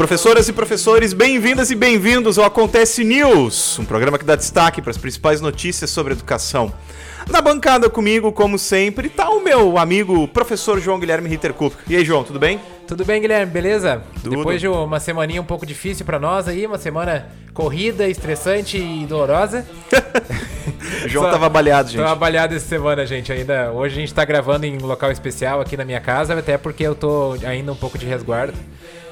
Professoras e professores, bem-vindas e bem-vindos ao Acontece News, um programa que dá destaque para as principais notícias sobre educação. Na bancada comigo, como sempre, está o meu amigo professor João Guilherme Ritterkup. E aí, João, tudo bem? Tudo bem, Guilherme? Beleza? Tudo. Depois de uma semaninha um pouco difícil para nós aí, uma semana corrida, estressante e dolorosa. o João Só, tava baleado, gente. Tava baleado essa semana, gente. Ainda hoje a gente tá gravando em um local especial aqui na minha casa, até porque eu tô ainda um pouco de resguardo.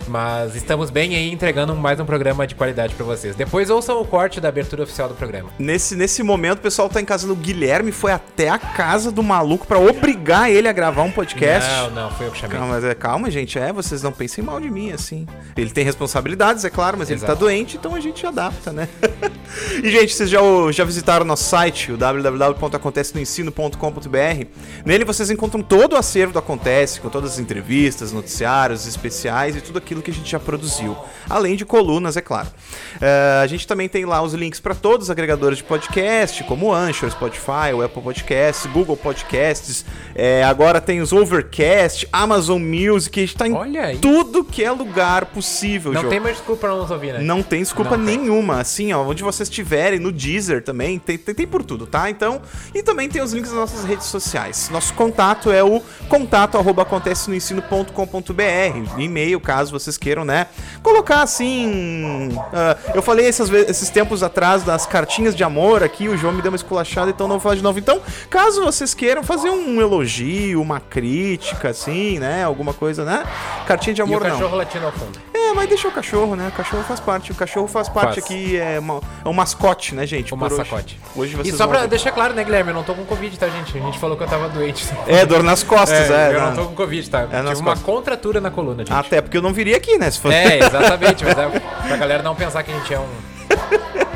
Mas estamos bem aí entregando mais um programa de qualidade para vocês. Depois ouçam o corte da abertura oficial do programa. Nesse, nesse momento, o pessoal tá em casa do Guilherme, foi até a casa do maluco para obrigar ele a gravar um podcast. Não, não, foi eu que chamei. Calma, mas é, calma, gente, é, vocês não pensem mal de mim, assim. Ele tem responsabilidades, é claro, mas Exato. ele tá doente, então a gente adapta, né? e, gente, vocês já, já visitaram nosso site, o www.acontecenoensino.com.br. Nele vocês encontram todo o acervo do Acontece, com todas as entrevistas, noticiários, especiais e tudo aquilo aquilo que a gente já produziu. Além de colunas, é claro. Uh, a gente também tem lá os links para todos os agregadores de podcast, como o Anchor, Spotify, o Apple Podcasts, Google Podcasts. É, agora tem os Overcast, Amazon Music. A gente tá em tudo que é lugar possível, Não tem mais desculpa pra não nos ouvir, né? Não tem desculpa não nenhuma. Tem. Assim, ó, onde vocês estiverem, no Deezer também, tem, tem, tem por tudo, tá? Então, e também tem os links das nossas redes sociais. Nosso contato é o contato arroba acontece no ensino.com.br. E-mail, caso vocês queiram, né? Colocar assim. Uh, eu falei esses, esses tempos atrás das cartinhas de amor aqui, o João me deu uma esculachada, então não vou falar de novo. Então, caso vocês queiram fazer um elogio, uma crítica, assim, né? Alguma coisa, né? Cartinha de amor, e o cachorro não. latindo ao fundo. É, mas deixa o cachorro, né? O cachorro faz parte. O cachorro faz parte faz. aqui, é, uma, é um mascote, né, gente? O mascote. Hoje, hoje vocês E só pra ver. deixar claro, né, Guilherme? Eu não tô com Covid, tá, gente? A gente falou que eu tava doente. É, dor nas costas, é. é eu não. não tô com Covid, tá? É Tive uma costas. contratura na coluna, gente. Até porque eu não viria aqui, né? Se fosse... É, exatamente. mas é pra galera não pensar que a gente é um.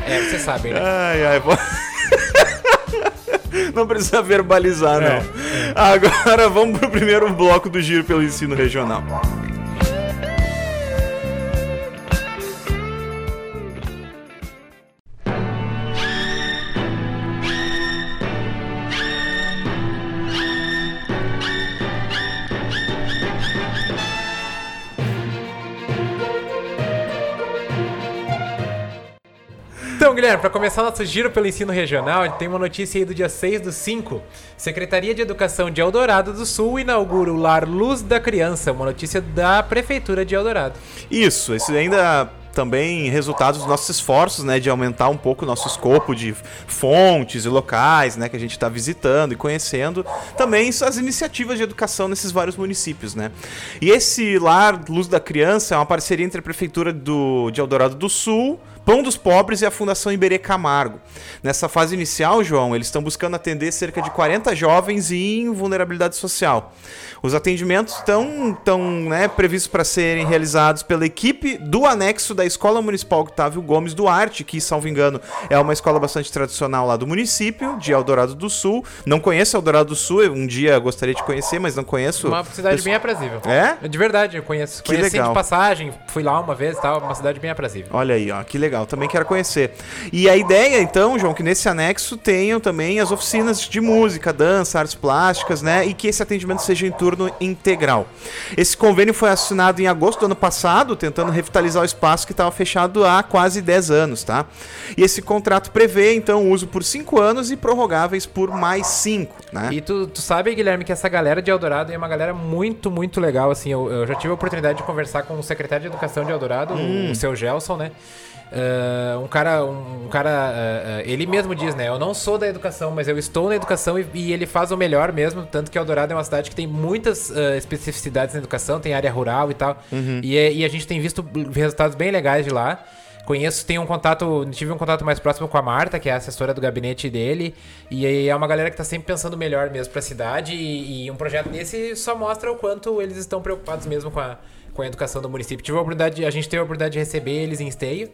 É, vocês sabem, né? Ai, ai, pô. Não precisa verbalizar, não. É, é. Agora vamos pro primeiro bloco do Giro pelo Ensino Regional. Guilherme, para começar nosso giro pelo ensino regional, tem uma notícia aí do dia 6 do 5. Secretaria de Educação de Eldorado do Sul inaugura o Lar Luz da Criança, uma notícia da Prefeitura de Eldorado. Isso, isso ainda também resultado dos nossos esforços, né, de aumentar um pouco o nosso escopo de fontes e locais, né, que a gente está visitando e conhecendo, também as iniciativas de educação nesses vários municípios, né. E esse lar Luz da Criança é uma parceria entre a prefeitura do, de Eldorado do Sul Pão dos Pobres e a Fundação Iberê Camargo. Nessa fase inicial, João, eles estão buscando atender cerca de 40 jovens em vulnerabilidade social. Os atendimentos estão, estão né, previstos para serem realizados pela equipe do anexo da Escola Municipal Octávio Gomes Duarte, que, salvo engano, é uma escola bastante tradicional lá do município, de Eldorado do Sul. Não conheço Eldorado do Sul, um dia gostaria de conhecer, mas não conheço. Uma cidade bem aprazível. É? De verdade, eu conheço. Que conheci legal. de passagem, fui lá uma vez e tal, uma cidade bem aprazível. Olha aí, ó, que legal, também quero conhecer. E a ideia, então, João, que nesse anexo tenham também as oficinas de música, dança, artes plásticas, né? E que esse atendimento seja em turno turno integral. Esse convênio foi assinado em agosto do ano passado, tentando revitalizar o espaço que estava fechado há quase 10 anos, tá? E esse contrato prevê, então, o uso por 5 anos e prorrogáveis por mais 5, né? E tu, tu sabe, Guilherme, que essa galera de Eldorado é uma galera muito, muito legal, assim. Eu, eu já tive a oportunidade de conversar com o secretário de Educação de Eldorado, hum. o seu Gelson, né? Uh, um cara, um, um cara uh, uh, ele mesmo diz, né? Eu não sou da educação, mas eu estou na educação e, e ele faz o melhor mesmo. Tanto que Eldorado é uma cidade que tem muitas especificidades na educação, tem área rural e tal. Uhum. E, é, e, a gente tem visto resultados bem legais de lá. Conheço, tenho um contato, tive um contato mais próximo com a Marta, que é a assessora do gabinete dele. E é uma galera que está sempre pensando melhor mesmo para a cidade. E, e um projeto desse só mostra o quanto eles estão preocupados mesmo com a, com a educação do município. Tive a oportunidade, a gente teve a oportunidade de receber eles em esteio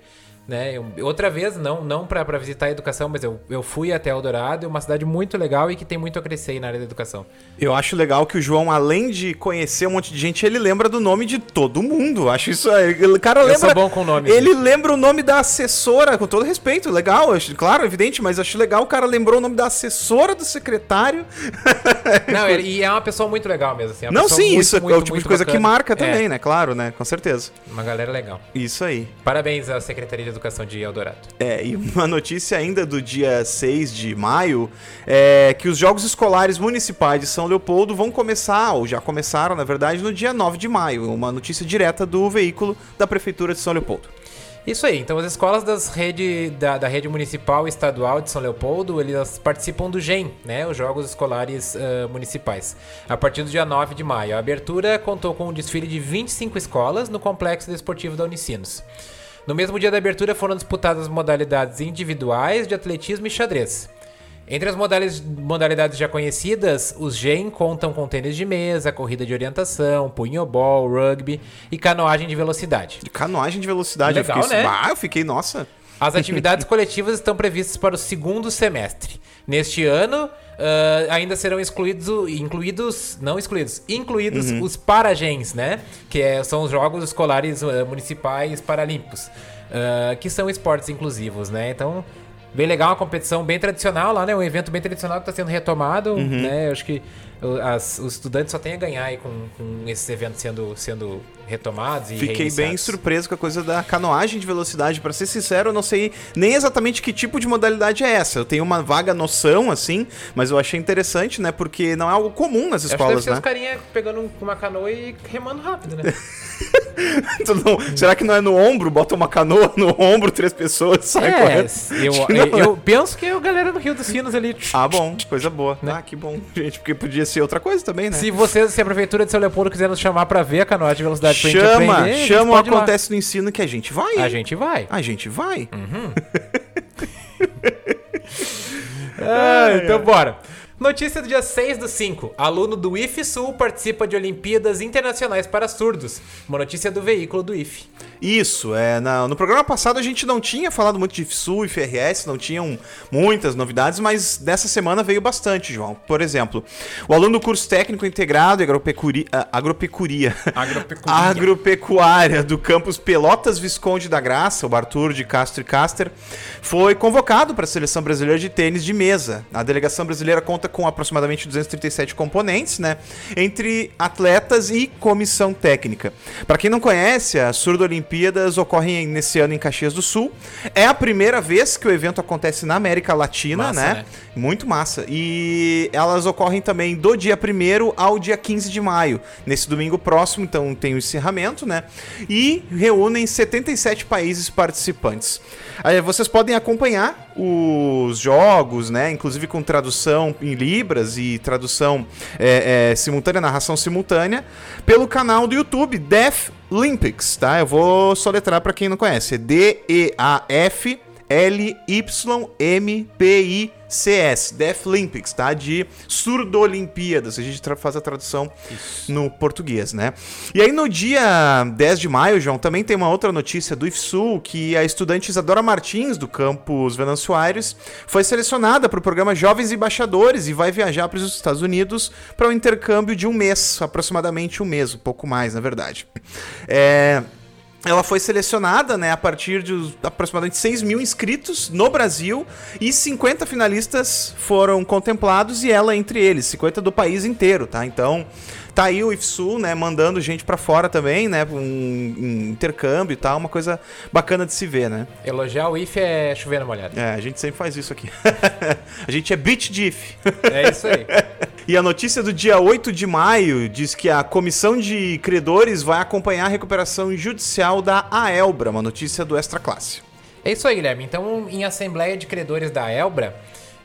né? Eu- outra vez, não, não pra visitar a educação, mas eu, eu fui até Eldorado, é uma cidade muito legal e que tem muito a crescer na área da educação. Eu acho legal que o João, além de conhecer um monte de gente, ele lembra do nome de todo mundo. Acho isso. O cara Eu lembra. sou bom com nomes, Ele lembra o nome da assessora, com todo respeito, legal. acho- claro, evidente, mas acho legal o cara lembrou o nome da assessora do secretário. Não, e é uma pessoa muito legal mesmo, assim. é Não, sim, muito, isso é muito, o tipo de coisa que bacana. marca também, É, né? Claro, né? Com certeza. Uma galera legal. Isso aí. Parabéns à Secretaria de Educação de Eldorado. É, e uma notícia ainda do dia 6 de maio é que os Jogos Escolares Municipais de São Leopoldo vão começar, ou já começaram, na verdade, no dia 9 de maio. Uma notícia direta do veículo da Prefeitura de São Leopoldo. Isso aí, então as escolas das rede, da, da rede municipal e estadual de São Leopoldo, elas participam do GEM, né, os Jogos Escolares ah, Municipais, a partir do dia 9 de maio. A abertura contou com um desfile de 25 escolas no Complexo Desportivo da Unicinos. No mesmo dia da abertura foram disputadas modalidades individuais de atletismo e xadrez. Entre as modalidades, já conhecidas, os GEM contam com tênis de mesa, corrida de orientação, punhobol, rugby e canoagem de velocidade. De canoagem de velocidade. Legal, eu fiquei, né? Ah, eu fiquei, nossa. As atividades coletivas estão previstas para o segundo semestre. Neste ano, ah, ainda serão excluídos, incluídos, não excluídos, incluídos os Paragens, né? Que é- são os Jogos Escolares ah, Municipais Paralímpicos, ah, que são esportes inclusivos, né? Então, bem legal, uma competição bem tradicional lá, né? Um evento bem tradicional que está sendo retomado, né? Eu acho que as- os estudantes só têm a ganhar aí com, com esses eventos sendo, sendo retomados e Fiquei bem surpreso com a coisa da canoagem de velocidade. Pra ser sincero, eu não sei nem exatamente que tipo de modalidade é essa. Eu tenho uma vaga noção, assim, mas eu achei interessante, né? Porque não é algo comum nas escolas, ser os né? carinha pegando um- uma canoa e remando rápido, né? Não- será que não é no ombro? Bota uma canoa no ombro, três pessoas, sai é, correndo. eu, eu, eu penso que é a galera do Rio dos Sinos ali. Ah, bom, coisa boa. Né? Ah, que bom, gente, porque podia ser outra coisa também, né? Se vocês, se a prefeitura de São Leopoldo quiser nos chamar pra ver a canoa de velocidade pra gente chama, aprender, gente chama ir lá. acontece no ensino que a gente vai. A gente vai. A gente vai. Ah, então bora. Notícia do dia 6 do 5. Aluno do IF Sul participa de Olimpíadas Internacionais para Surdos. Uma notícia do veículo do IF. Isso, é, na- no programa passado a gente não tinha falado muito de FSU e FRS, não tinham muitas novidades, mas dessa semana veio bastante, João. Por exemplo, o aluno do curso técnico integrado agropecuri, ah, agropecuria, Agropecuria. agropecuária do campus Pelotas Visconde da Graça, o Arthur de Castro e Caster, foi convocado para a seleção brasileira de tênis de mesa. A delegação brasileira conta com aproximadamente 237 componentes, né, entre atletas e comissão técnica. Para quem não conhece, as Surdo Olimpíadas ocorrem nesse ano em Caxias do Sul. É a primeira vez que o evento acontece na América Latina, Massa, né? né? Muito massa. E elas ocorrem também do dia 1 ao dia 15 de maio. Nesse domingo próximo, então tem o encerramento, né? E reúnem 77 países participantes. Aí vocês podem acompanhar os jogos, né? Inclusive com tradução em Libras e tradução é, é, simultânea, narração simultânea, pelo canal do YouTube Deaf Olympics, tá? Eu vou soletrar para quem não conhece. É D-E-A-F L-Y-M-P-I-C-S, Deaf Olympics, tá? De Surdo-Olimpíadas, a gente faz a tradução no português, né? E aí no dia 10 de maio, João, também tem uma outra notícia do IFSU, que a estudante Isadora Martins, do campus Venâncio Aires, foi selecionada para o programa Jovens Embaixadores e vai viajar para os Estados Unidos para um intercâmbio de um mês, aproximadamente um mês, um pouco mais, na verdade. É... Ela foi selecionada né, a partir de aproximadamente 6 mil inscritos no Brasil e 50 finalistas foram contemplados e ela entre eles, 50 do país inteiro, tá? Então, tá aí o IFSU, né, mandando gente pra fora também, né, um, um intercâmbio e tal, uma coisa bacana de se ver, né? Elogiar o IF é chover na molhada. É, a gente sempre faz isso aqui. a gente é beat diff. É isso aí. E a notícia do dia 8 de maio diz que a comissão de credores vai acompanhar a recuperação judicial da Aelbra, uma notícia do Extra Classe. É isso aí, Guilherme. Então, em Assembleia de Credores da Elbra,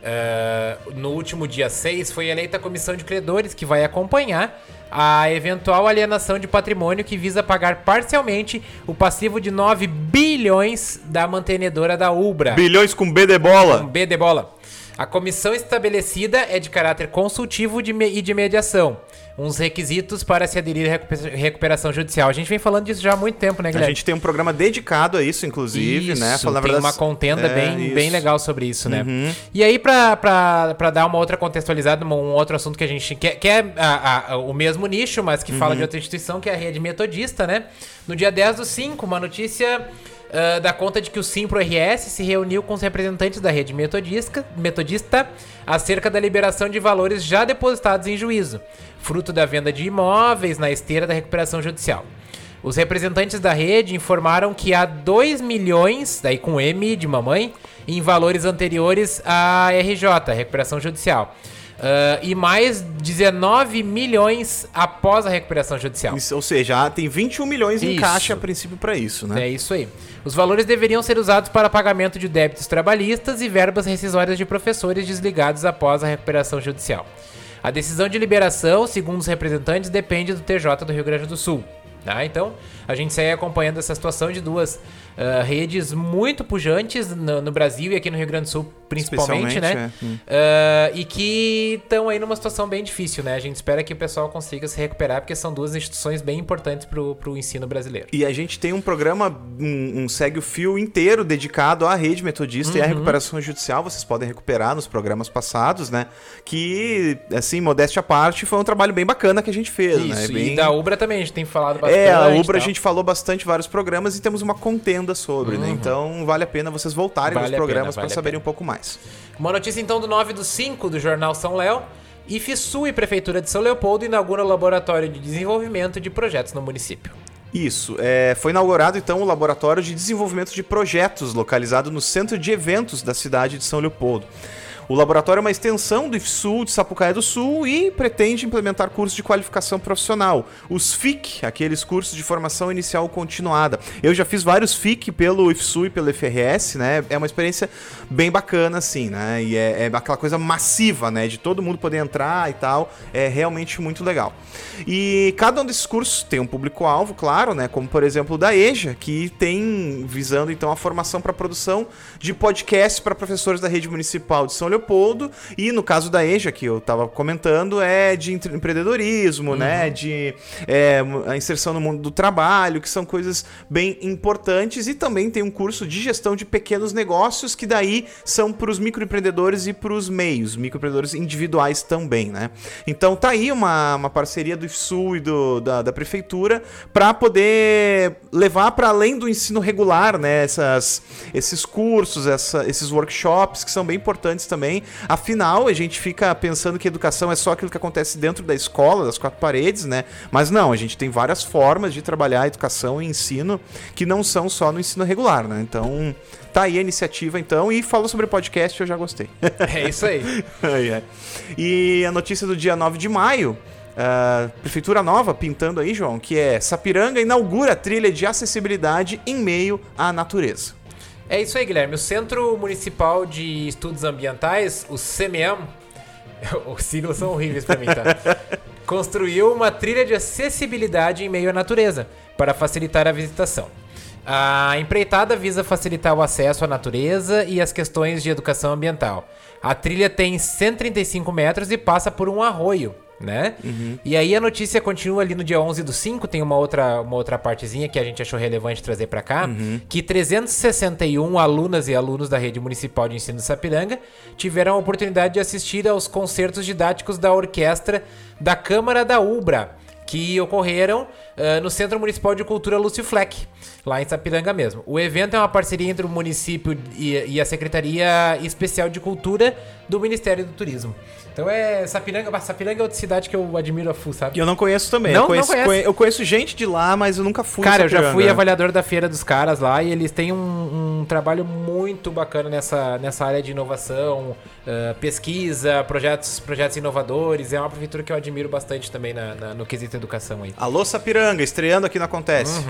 eh, no último dia 6, foi eleita a comissão de credores que vai acompanhar a eventual alienação de patrimônio que visa pagar parcialmente o passivo de 9 bilhões da mantenedora da Ubra. Bilhões com B de bola. B de bola. A comissão estabelecida é de caráter consultivo de e de mediação. Uns requisitos para se aderir à recu- recuperação judicial. A gente vem falando disso já há muito tempo, né, A Guilherme? gente tem um programa dedicado a isso, inclusive, Isso, né? Falando, tem verdade, uma contenda é, bem, isso. bem legal sobre isso, né? Uhum. E aí, pra dar uma outra contextualizada, um outro assunto que a gente quer, que é a- a- o mesmo nicho, mas que Uhum. fala de outra instituição, que é a rede metodista, né? No dia 10 do 5, uma notícia ah, dá conta de que o Simpro RS se reuniu com os representantes da rede metodista, metodista acerca da liberação de valores já depositados em juízo, fruto da venda de imóveis na esteira da recuperação judicial. Os representantes da rede informaram que há 2 milhões, daí com M de mamãe, em valores anteriores à RJ, recuperação judicial. Ah, e mais 19 milhões após a recuperação judicial. Isso, ou seja, ah, tem 21 milhões em Isso. caixa a princípio para isso, né? É isso aí. Os valores deveriam ser usados para pagamento de débitos trabalhistas e verbas rescisórias de professores desligados após a recuperação judicial. A decisão de liberação, segundo os representantes, depende do TJ do Rio Grande do Sul. tá? Então, a gente segue acompanhando essa situação de duas ah, redes muito pujantes no, no Brasil e aqui no Rio Grande do Sul, principalmente, né? é. Ah, e que estão aí numa situação bem difícil, né? A gente espera que o pessoal consiga se recuperar, porque são duas instituições bem importantes para o ensino brasileiro. E a gente tem um programa, um, um segue o fio inteiro dedicado à rede metodista e Uhum. à recuperação judicial. Vocês podem recuperar nos programas passados, né? Que, assim, modéstia à parte, foi um trabalho bem bacana que a gente fez, né? Isso, Bem- e da Ubra também, a gente tem falado bastante. É, a Ubra a gente falou bastante vários programas e temos uma contenda sobre, né? Então vale a pena vocês voltarem Uhum. Vale nos programas para vale a saberem um pouco mais. Uma notícia então do 9 do 5 do Jornal São Léo. IFSU e Prefeitura de São Leopoldo inauguram laboratório de desenvolvimento de projetos no município. Isso, é, foi inaugurado então o Laboratório de Desenvolvimento de Projetos, localizado no Centro de Eventos da cidade de São Leopoldo. O laboratório é uma extensão do IFSU de Sapucaia do Sul e pretende implementar cursos de qualificação profissional, os FIC, aqueles cursos de formação inicial continuada. Eu já fiz vários FIC pelo IFSU e pelo FRS, né? É uma experiência bem bacana, assim, né? E é, é aquela coisa massiva, né? De todo mundo poder entrar e tal. É realmente muito legal. E cada um desses cursos tem um público-alvo, claro, né? Como por exemplo o da EJA, que tem visando então a formação para produção de podcasts para professores da rede municipal de São Leopoldo. E no caso da EJA, que eu estava comentando, é de empreendedorismo, né? De é, a inserção no mundo do trabalho, que são coisas bem importantes. E também tem um curso de gestão de pequenos negócios, que daí são para os microempreendedores e para os meios, microempreendedores individuais também, né? Então tá aí uma, uma parceria do IFSU e do, da, da prefeitura para poder levar para além do ensino regular, né? Essas, esses cursos, essa, esses workshops que são bem importantes também. Afinal, a gente fica pensando que educação é só aquilo que acontece dentro da escola, das quatro paredes, né? Mas não, a gente tem várias formas de trabalhar a educação e ensino que não são só no ensino regular, né? Então, tá aí a iniciativa então e falou sobre podcast, eu já gostei. É isso aí. Ai, ai. E a notícia do dia 9 de maio. ah, Prefeitura Nova pintando aí, João, que é Sapiranga inaugura trilha de acessibilidade em meio à natureza. É isso aí, Guilherme. O Centro Municipal de Estudos Ambientais, o CMEAM, os siglas são horríveis pra mim, tá? Construiu uma trilha de acessibilidade em meio à natureza para facilitar a visitação. A empreitada visa facilitar o acesso à natureza e as questões de educação ambiental. A trilha tem 135 metros e passa por um arroio, né? E aí a notícia continua ali no dia 11 do 5, tem uma outra, uma outra partezinha que a gente achou relevante trazer para cá, que 361 alunas e alunos da rede municipal de ensino de Sapiranga tiveram a oportunidade de assistir aos concertos didáticos da orquestra da Câmara da Ubra, que ocorreram ah, no Centro Municipal de Cultura Lúcio Fleck, lá em Sapiranga mesmo. O evento é uma parceria entre o município e, e a Secretaria Especial de Cultura do Ministério do Turismo. Então é Sapiranga, bah, Sapiranga é outra cidade que eu admiro a full, sabe? Eu não conheço também. Não? eu, conheço, Não conhece? conhe- eu conheço gente de lá, mas eu nunca fui. Cara, eu já fui avaliador da feira dos caras lá e eles têm um, um trabalho muito bacana nessa, nessa área de inovação, ah, pesquisa, projetos, projetos inovadores. É uma prefeitura que eu admiro bastante também na- na- no quesito educação aí. Alô, Sapiranga, estreando aqui no Acontece.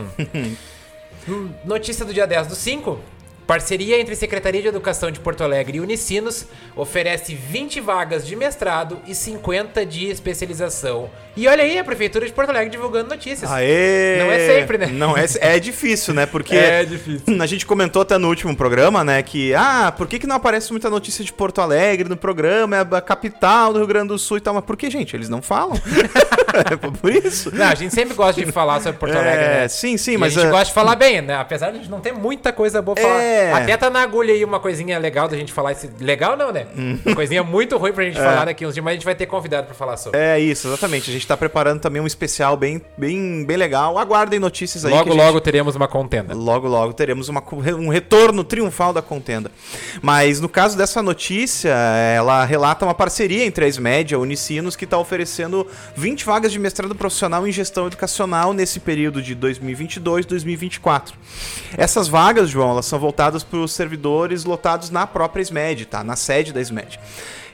Hum, Notícia do dia 10 do 5. Parceria entre Secretaria de Educação de Porto Alegre e Unicinos oferece 20 vagas de mestrado e 50 de especialização. E olha aí, a Prefeitura de Porto Alegre divulgando notícias. Aê! Não é sempre, né? Não é, é difícil, né? Porque É difícil. a gente comentou até no último programa, né, que ah, por que, que não aparece muita notícia de Porto Alegre no programa? É a capital do Rio Grande do Sul e tal. Mas por que, gente? Eles não falam. é por isso. Não, a gente sempre gosta de falar sobre Porto Alegre, É, né? sim, sim, E mas a gente gosta de falar bem, né? Apesar de a gente não ter muita coisa boa pra É. falar. Até tá na agulha aí uma coisinha legal da gente falar. Esse... Legal não, né? Hum. Uma coisinha muito ruim pra gente falar daqui uns dias, mas a gente vai ter convidado pra falar sobre. É isso, exatamente. A gente tá preparando também um especial bem, bem, bem legal. Aguardem notícias aí. logo, gente- logo teremos uma contenda. Logo, logo teremos uma um retorno triunfal da contenda. Mas no caso dessa notícia, ela relata uma parceria entre a SMED e a Unicinos que está oferecendo 20 vagas de mestrado profissional em gestão educacional nesse período de 2022 2024. Essas vagas, João, elas são voltadas para os servidores lotados na própria SMED, tá? Na sede da SMED.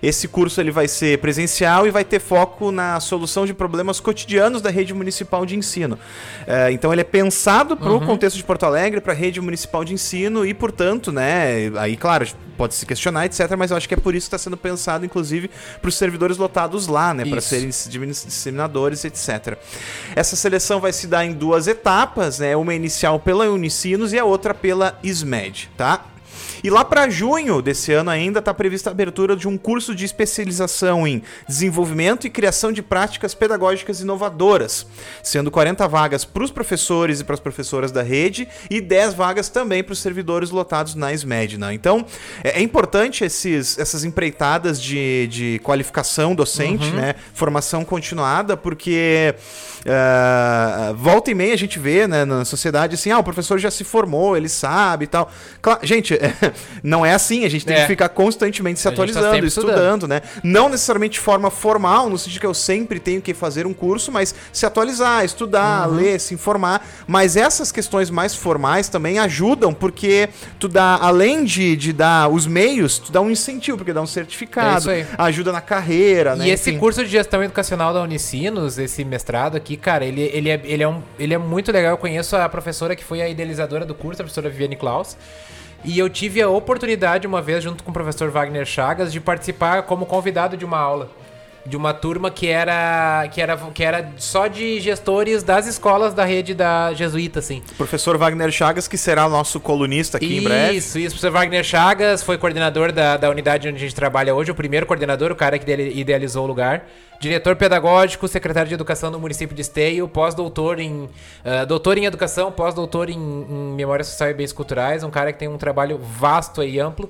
Esse curso ele vai ser presencial e vai ter foco na solução de problemas cotidianos da rede municipal de ensino. É, então ele é pensado para o contexto de Porto Alegre, para a rede municipal de ensino e, portanto, né, aí claro, pode se questionar, etc, mas eu acho que é por isso que está sendo pensado, inclusive, para os servidores lotados lá, né, para serem dissemin- disseminadores, etc. Essa seleção vai se dar em duas etapas, né, uma inicial pela Unicinos e a outra pela SMED, tá? E lá para junho desse ano ainda está prevista a abertura de um curso de especialização em desenvolvimento e criação de práticas pedagógicas inovadoras, sendo 40 vagas para os professores e para as professoras da rede e 10 vagas também para os servidores lotados na SMED. Né? Então é, é importante esses, essas empreitadas de, de qualificação docente, né? formação continuada, porque ah, volta e meia a gente vê né, na sociedade assim, ah, o professor já se formou, ele sabe e tal. Claro, gente, não é assim, a gente tem É. que ficar constantemente se tá atualizando, sempre estudando, né? Não necessariamente de forma formal, no sentido que eu sempre tenho que fazer um curso, mas se atualizar, estudar, Uhum. ler, se informar. Mas essas questões mais formais também ajudam, porque tu dá, além de, de dar os meios, tu dá um incentivo, porque dá um certificado, É ajuda na carreira, né? E esse Enfim. curso de gestão educacional da Unicinos, esse mestrado aqui, cara, ele, ele, é, ele, é um, ele é muito legal. Eu conheço a professora que foi a idealizadora do curso, a professora Viviane Klaus. E eu tive a oportunidade, uma vez, junto com o professor Wagner Chagas, de participar como convidado de uma aula. De uma turma que era, que era, que era só de gestores das escolas da rede da Jesuíta, assim. Professor Wagner Chagas, que será nosso colunista aqui em breve. Isso, isso. O professor Wagner Chagas foi coordenador da, da unidade onde a gente trabalha hoje, o primeiro coordenador, o cara que ideali- idealizou o lugar. Diretor pedagógico, secretário de educação do município de Esteio, pós-doutor em. ah, doutor em educação, pós-doutor em, em memória social e bens culturais, um cara que tem um trabalho vasto e amplo.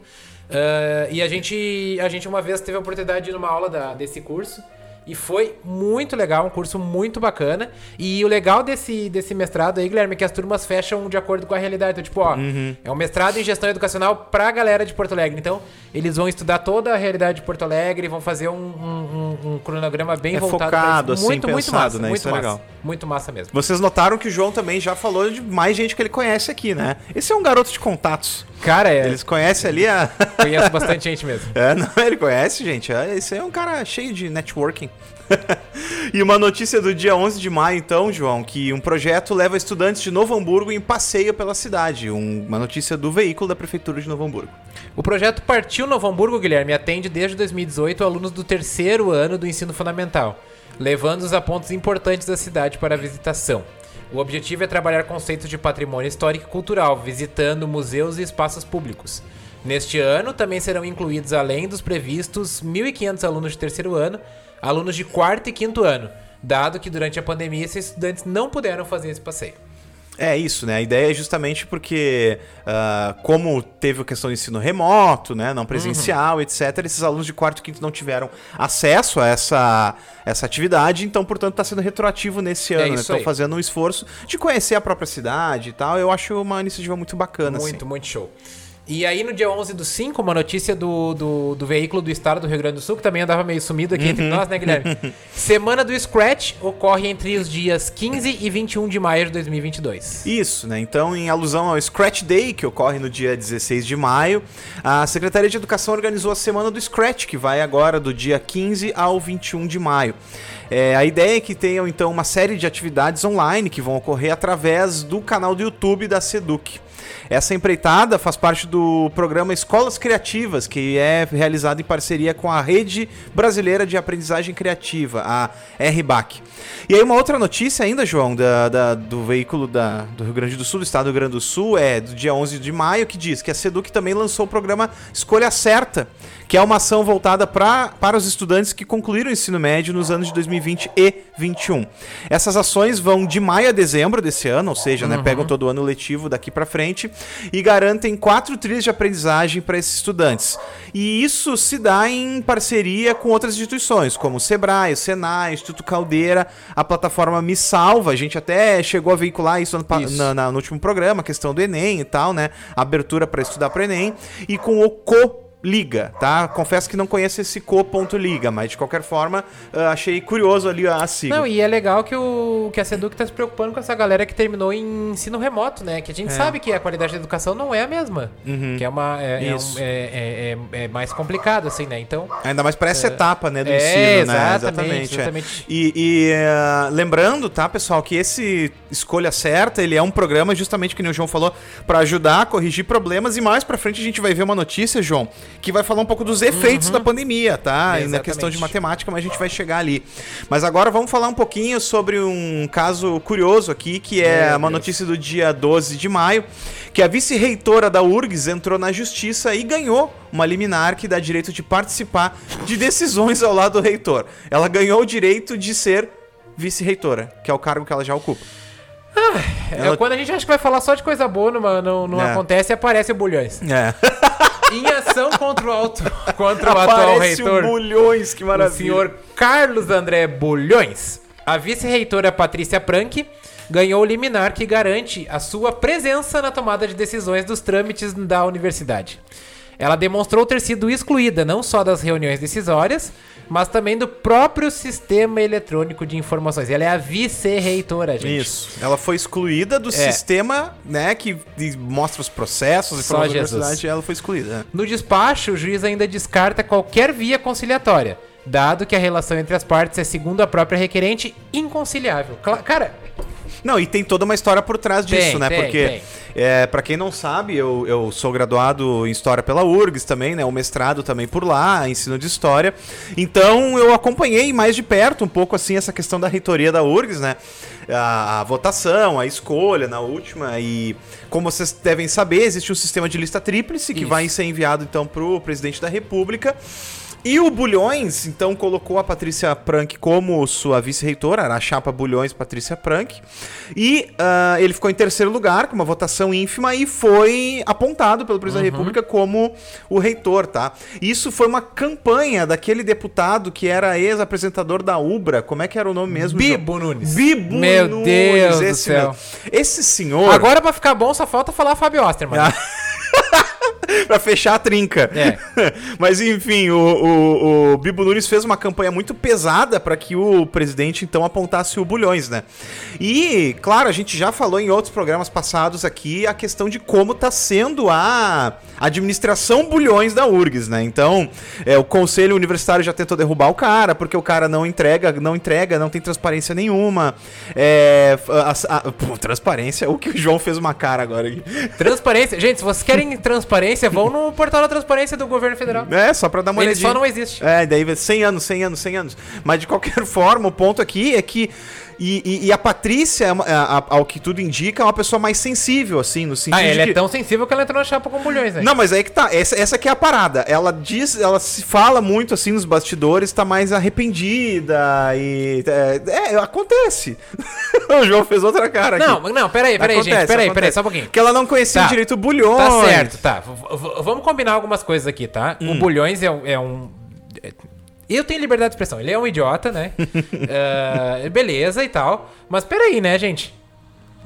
Ah, e a gente, a gente uma vez teve a oportunidade de ir numa aula da- desse curso. E foi muito legal, um curso muito bacana. E o legal desse, desse mestrado aí, Guilherme, é que as turmas fecham de acordo com a realidade. Então, tipo, ó, Uhum. é um mestrado em gestão educacional pra galera de Porto Alegre. Então, eles vão estudar toda a realidade de Porto Alegre, vão fazer um, um- um- cronograma bem É voltado focado, pra assim, Muito, muito pensado, massa, né? muito Isso é massa. legal. Muito massa mesmo. Vocês notaram que o João também já falou de mais gente que ele conhece aqui, né? Esse é um garoto de contatos. Cara, é, Eles conhecem ali a. conheço bastante gente mesmo. É, não, ele conhece, gente. É, Esse aí é um cara cheio de networking. e uma notícia do dia 11 de maio, então, João, que um projeto leva estudantes de Novo Hamburgo em passeio pela cidade. Um- uma notícia do veículo da Prefeitura de Novo Hamburgo. O projeto Partiu Novo Hamburgo, Guilherme, atende desde 2018 alunos do terceiro ano do ensino fundamental, levando-os a pontos importantes da cidade para a visitação. O objetivo é trabalhar conceitos de patrimônio histórico e cultural, visitando museus e espaços públicos. Neste ano, também serão incluídos, além dos previstos, 1.500 alunos de terceiro ano, alunos de quarto e quinto ano, dado que durante a pandemia esses estudantes não puderam fazer esse passeio. É isso, né? A ideia é justamente porque, ah, como teve a questão do ensino remoto, né? Não presencial, etc., esses alunos de quarto e quinto não tiveram acesso a essa, essa atividade, então, portanto, está sendo retroativo nesse ano, né? isso Estão fazendo um esforço de conhecer a própria cidade e tal. Eu acho uma iniciativa muito bacana, Muito, assim. muito show. E aí, no dia 11 do 5, uma notícia do, do, do veículo do estado do Rio Grande do Sul, que também andava meio sumido aqui Uhum. entre nós, né, Guilherme? Semana do Scratch ocorre entre os dias 15 e 21 de maio de 2022. Isso, né? Então, em alusão ao Scratch Day, que ocorre no dia 16 de maio, a Secretaria de Educação organizou a Semana do Scratch, que vai agora do dia 15 ao 21 de maio. É, a ideia é que tenham, então, uma série de atividades online que vão ocorrer através do canal do YouTube da Seduc. Essa empreitada faz parte do programa Escolas Criativas, que é realizado em parceria com a Rede Brasileira de Aprendizagem Criativa, a RBAC. E aí uma outra notícia ainda, João, da, da- do veículo da, do Rio Grande do Sul, do estado do Rio Grande do Sul, é do dia 11 de maio, que diz que a Seduc também lançou o programa Escolha Certa, que é uma ação voltada pra, para os estudantes que concluíram o ensino médio nos anos de 2020 e 2021. Essas ações vão de maio a dezembro desse ano, ou seja, né, pegam todo o ano letivo daqui para frente e garantem quatro trilhas de aprendizagem para esses estudantes. E isso se dá em parceria com outras instituições, como o Sebrae, o Senai, o Instituto Caldeira, a plataforma Me Salva. A gente até chegou a veicular isso, pa- Isso. na- na- no último programa, a questão do Enem e tal, né? Abertura para estudar para Enem. E com o Co Liga, tá? Confesso que não conheço esse co.liga, mas de qualquer forma, ah, achei curioso ali a sigla. Não, e é legal que, o, que a Seduc tá se preocupando com essa galera que terminou em ensino remoto, né? Que a gente sabe que a qualidade da educação não é a mesma. Que é uma. É, é, um- é, é- é- é mais complicado, assim, né? Então. Ainda mais para essa etapa, né, do É, ensino, né? exatamente, é. exatamente. E, e, eh, lembrando, tá, pessoal, que esse Escolha Certa, ele é um programa justamente que o João falou, para ajudar a corrigir problemas e mais pra frente a gente vai ver uma notícia, João, que vai falar um pouco dos efeitos da pandemia, tá? E na questão de matemática, mas a gente vai chegar ali. Mas agora vamos falar um pouquinho sobre um caso curioso aqui, que é Meu uma Deus. notícia do dia 12 de maio, que a vice-reitora da URGS entrou na justiça e ganhou uma liminar que dá direito de participar de decisões ao lado do reitor. Ela ganhou o direito de ser vice-reitora, que é o cargo que ela já ocupa. É, quando a gente acha que vai falar só de coisa boa, não, não, não É. acontece e aparece o Bulhões. É. em ação contra o, alto, contra o atual reitor. o Bulhões, que o maravilha. senhor Carlos André Bulhões. A vice-reitora Patrícia Prank ganhou o liminar que garante a sua presença na tomada de decisões dos trâmites da universidade. Ela demonstrou ter sido excluída não só das reuniões decisórias, mas também do próprio sistema eletrônico de informações. Ela é a vice-reitora, gente. Isso. Ela foi excluída do É. sistema, né, que mostra os processos e Só Jesus. universidade, ela foi excluída. né? No despacho, o juiz ainda descarta qualquer via conciliatória, dado que a relação entre as partes é, segundo a própria requerente, inconciliável. Cla- Cara, Não, e tem toda uma história por trás Tem, disso, né? tem, Porque, tem. é, para quem não sabe, eu, eu sou graduado em História pela URGS também, né? O mestrado também por lá, ensino de História. Então, eu acompanhei mais de perto um pouco, assim, essa questão da reitoria da URGS, né? A, a votação, a escolha na última e... Como vocês devem saber, existe um sistema de lista tríplice que Isso. vai ser enviado, então, pro presidente da República. E o Bulhões, então, colocou a Patrícia Prank como sua vice-reitora, era a chapa Bulhões Patrícia Prank. E ah, ele ficou em terceiro lugar, com uma votação ínfima, e foi apontado pelo presidente da República como o reitor, tá? Isso foi uma campanha daquele deputado que era ex-apresentador da Ubra. Como é que era o nome mesmo? Bibo João? Nunes. Bibo Meu Nunes, Deus do esse céu. mesmo. Esse senhor. agora pra ficar bom só falta falar Fábio Osterman. Ah, pra fechar a trinca. É. Mas enfim, o, o, o Bibo Nunes fez uma campanha muito pesada para que o presidente então apontasse o Bulhões, né? E, claro, a gente já falou em outros programas passados aqui a questão de como tá sendo a administração Bulhões da URGS, né? Então, é, o conselho universitário já tentou derrubar o cara, porque o cara não entrega, não entrega, não tem transparência nenhuma. É, a- a- pô, transparência, o que o João fez uma cara agora aqui. Transparência. Gente, se vocês querem transparência, vão no portal da transparência do governo federal. É, só pra dar uma Ele olhadinha. só não existe. É, daí vai 100 anos, 100 anos, 100 anos. Mas de qualquer forma, o ponto aqui é que. E, e- e a Patrícia, é a- a- ao que tudo indica, é uma pessoa mais sensível, assim, no sentido Ah, de é que... tão sensível que ela entrou na chapa com bulhões, né? Não, mas aí que tá. Essa, essa é a parada. Ela diz, ela se fala muito assim nos bastidores, tá mais arrependida e. É, é, acontece. o João fez outra cara aqui. Não, não, peraí, peraí, Acontece, gente, peraí, peraí, só um pouquinho. Que ela não conhecia Tá. direito o bulhões. Tá certo, tá. V- vamos combinar algumas coisas aqui, tá? Hum. O Bulhões é um. é um- é- Eu tenho liberdade de expressão. Ele é um idiota, né? Ah, beleza e tal. Mas peraí, né, gente?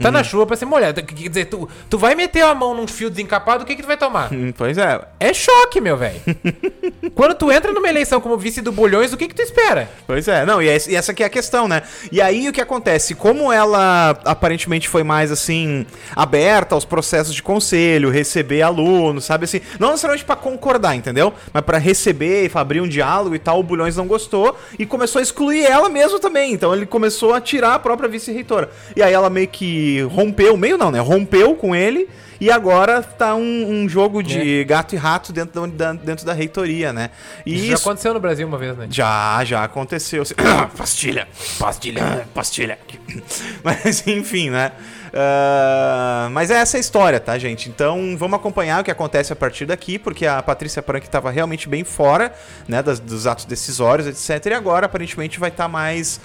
Tá Hum. na chuva pra se molhar. Quer dizer, tu, tu vai meter a mão num fio desencapado, o que, que tu vai tomar? Hum, Pois é. É choque, meu velho. Quando tu entra numa eleição como vice do Bulhões, o que, que tu espera? Pois é, não, e essa, e essa aqui é a questão, né? E aí o que acontece? Como ela aparentemente foi mais assim, aberta aos processos de conselho, receber alunos, sabe assim? Não necessariamente pra concordar, entendeu? Mas pra receber e abrir um diálogo e tal, o Bulhões não gostou e começou a excluir ela mesmo também. Então ele começou a tirar a própria vice-reitora. E aí ela meio que que rompeu, meio não, né? Rompeu com ele e agora tá um, um jogo de É. gato e rato dentro da, dentro da reitoria, né? E Isso já isso aconteceu no Brasil uma vez, né? já, já aconteceu. pastilha, pastilha, pastilha. Mas enfim, né? Ah, mas é essa a história, tá, gente? Então vamos acompanhar o que acontece a partir daqui, porque a Patrícia Prank estava realmente bem fora, né, das- dos atos decisórios, etc. E agora aparentemente vai estar mais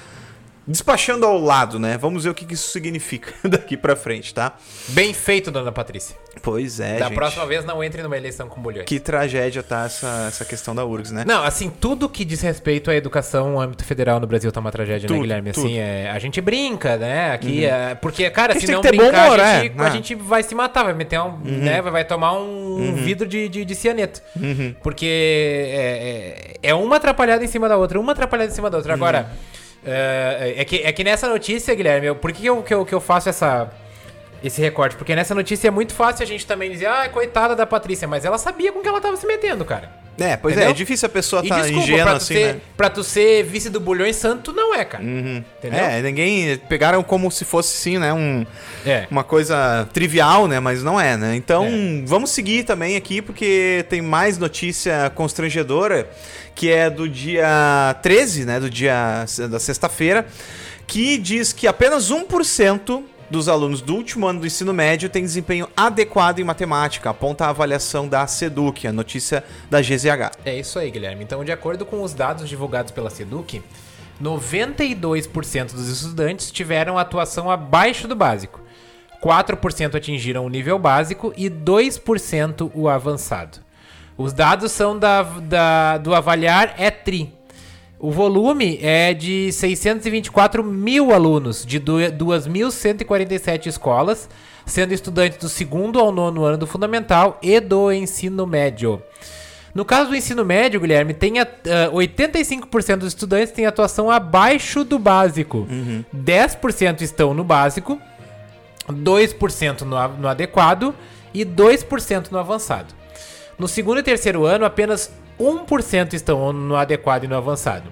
despachando ao lado, né? Vamos ver o que isso significa daqui pra frente, tá? Bem feito, dona Patrícia. Pois é, da gente. próxima vez não entre numa eleição com bulhões. Que tragédia tá essa, essa questão da URGS, né? Não, assim, tudo que diz respeito à educação no âmbito federal no Brasil tá uma tragédia, Tudo, né, Guilherme? Uhum. Assim, é, a gente brinca, né? Aqui, é, porque, cara, se não brincar, humor, a, gente, é, a né? gente vai se matar, vai meter um, né? Vai, vai tomar um, um vidro de, de, de cianeto. Uhum. Porque é, é, é uma atrapalhada em cima da outra, uma atrapalhada em cima da outra. Agora, Uhum. É, é que, é que nessa notícia, Guilherme, eu- por que eu, que eu, que eu faço essa... Esse recorte, porque nessa notícia é muito fácil a gente também dizer, ah, coitada da Patrícia, mas ela sabia com que ela tava se metendo, cara. É, pois é, Entendeu? é difícil a pessoa estar tá desculpa, ingênua assim, ser, né? pra tu ser vice do Bulhões Santo, não é, cara. Entendeu? É, ninguém. Pegaram como se fosse sim, né? Um, É. uma coisa trivial, né? Mas não é, né? Então, É. vamos seguir também aqui, porque tem mais notícia constrangedora, que é do dia 13, né? Do dia da sexta-feira, que diz que apenas 1% dos alunos do último ano do ensino médio tem desempenho adequado em matemática, aponta a avaliação da SEDUC, a notícia da GZH. É isso aí, Guilherme. Então, de acordo com os dados divulgados pela Seduc, 92% dos estudantes tiveram atuação abaixo do básico. 4% atingiram o nível básico e 2% o avançado. Os dados são da, da- do Avaliar ETRI. O volume é de 624 mil alunos, de du- 2.147 escolas, sendo estudantes do segundo ao nono ano do fundamental e do ensino médio. No caso do ensino médio, Guilherme, tem a, ah, 85% dos estudantes têm atuação abaixo do básico. 10% estão no básico, 2% no, no adequado e 2% no avançado. No segundo e terceiro ano, apenas 1% estão no adequado e no avançado.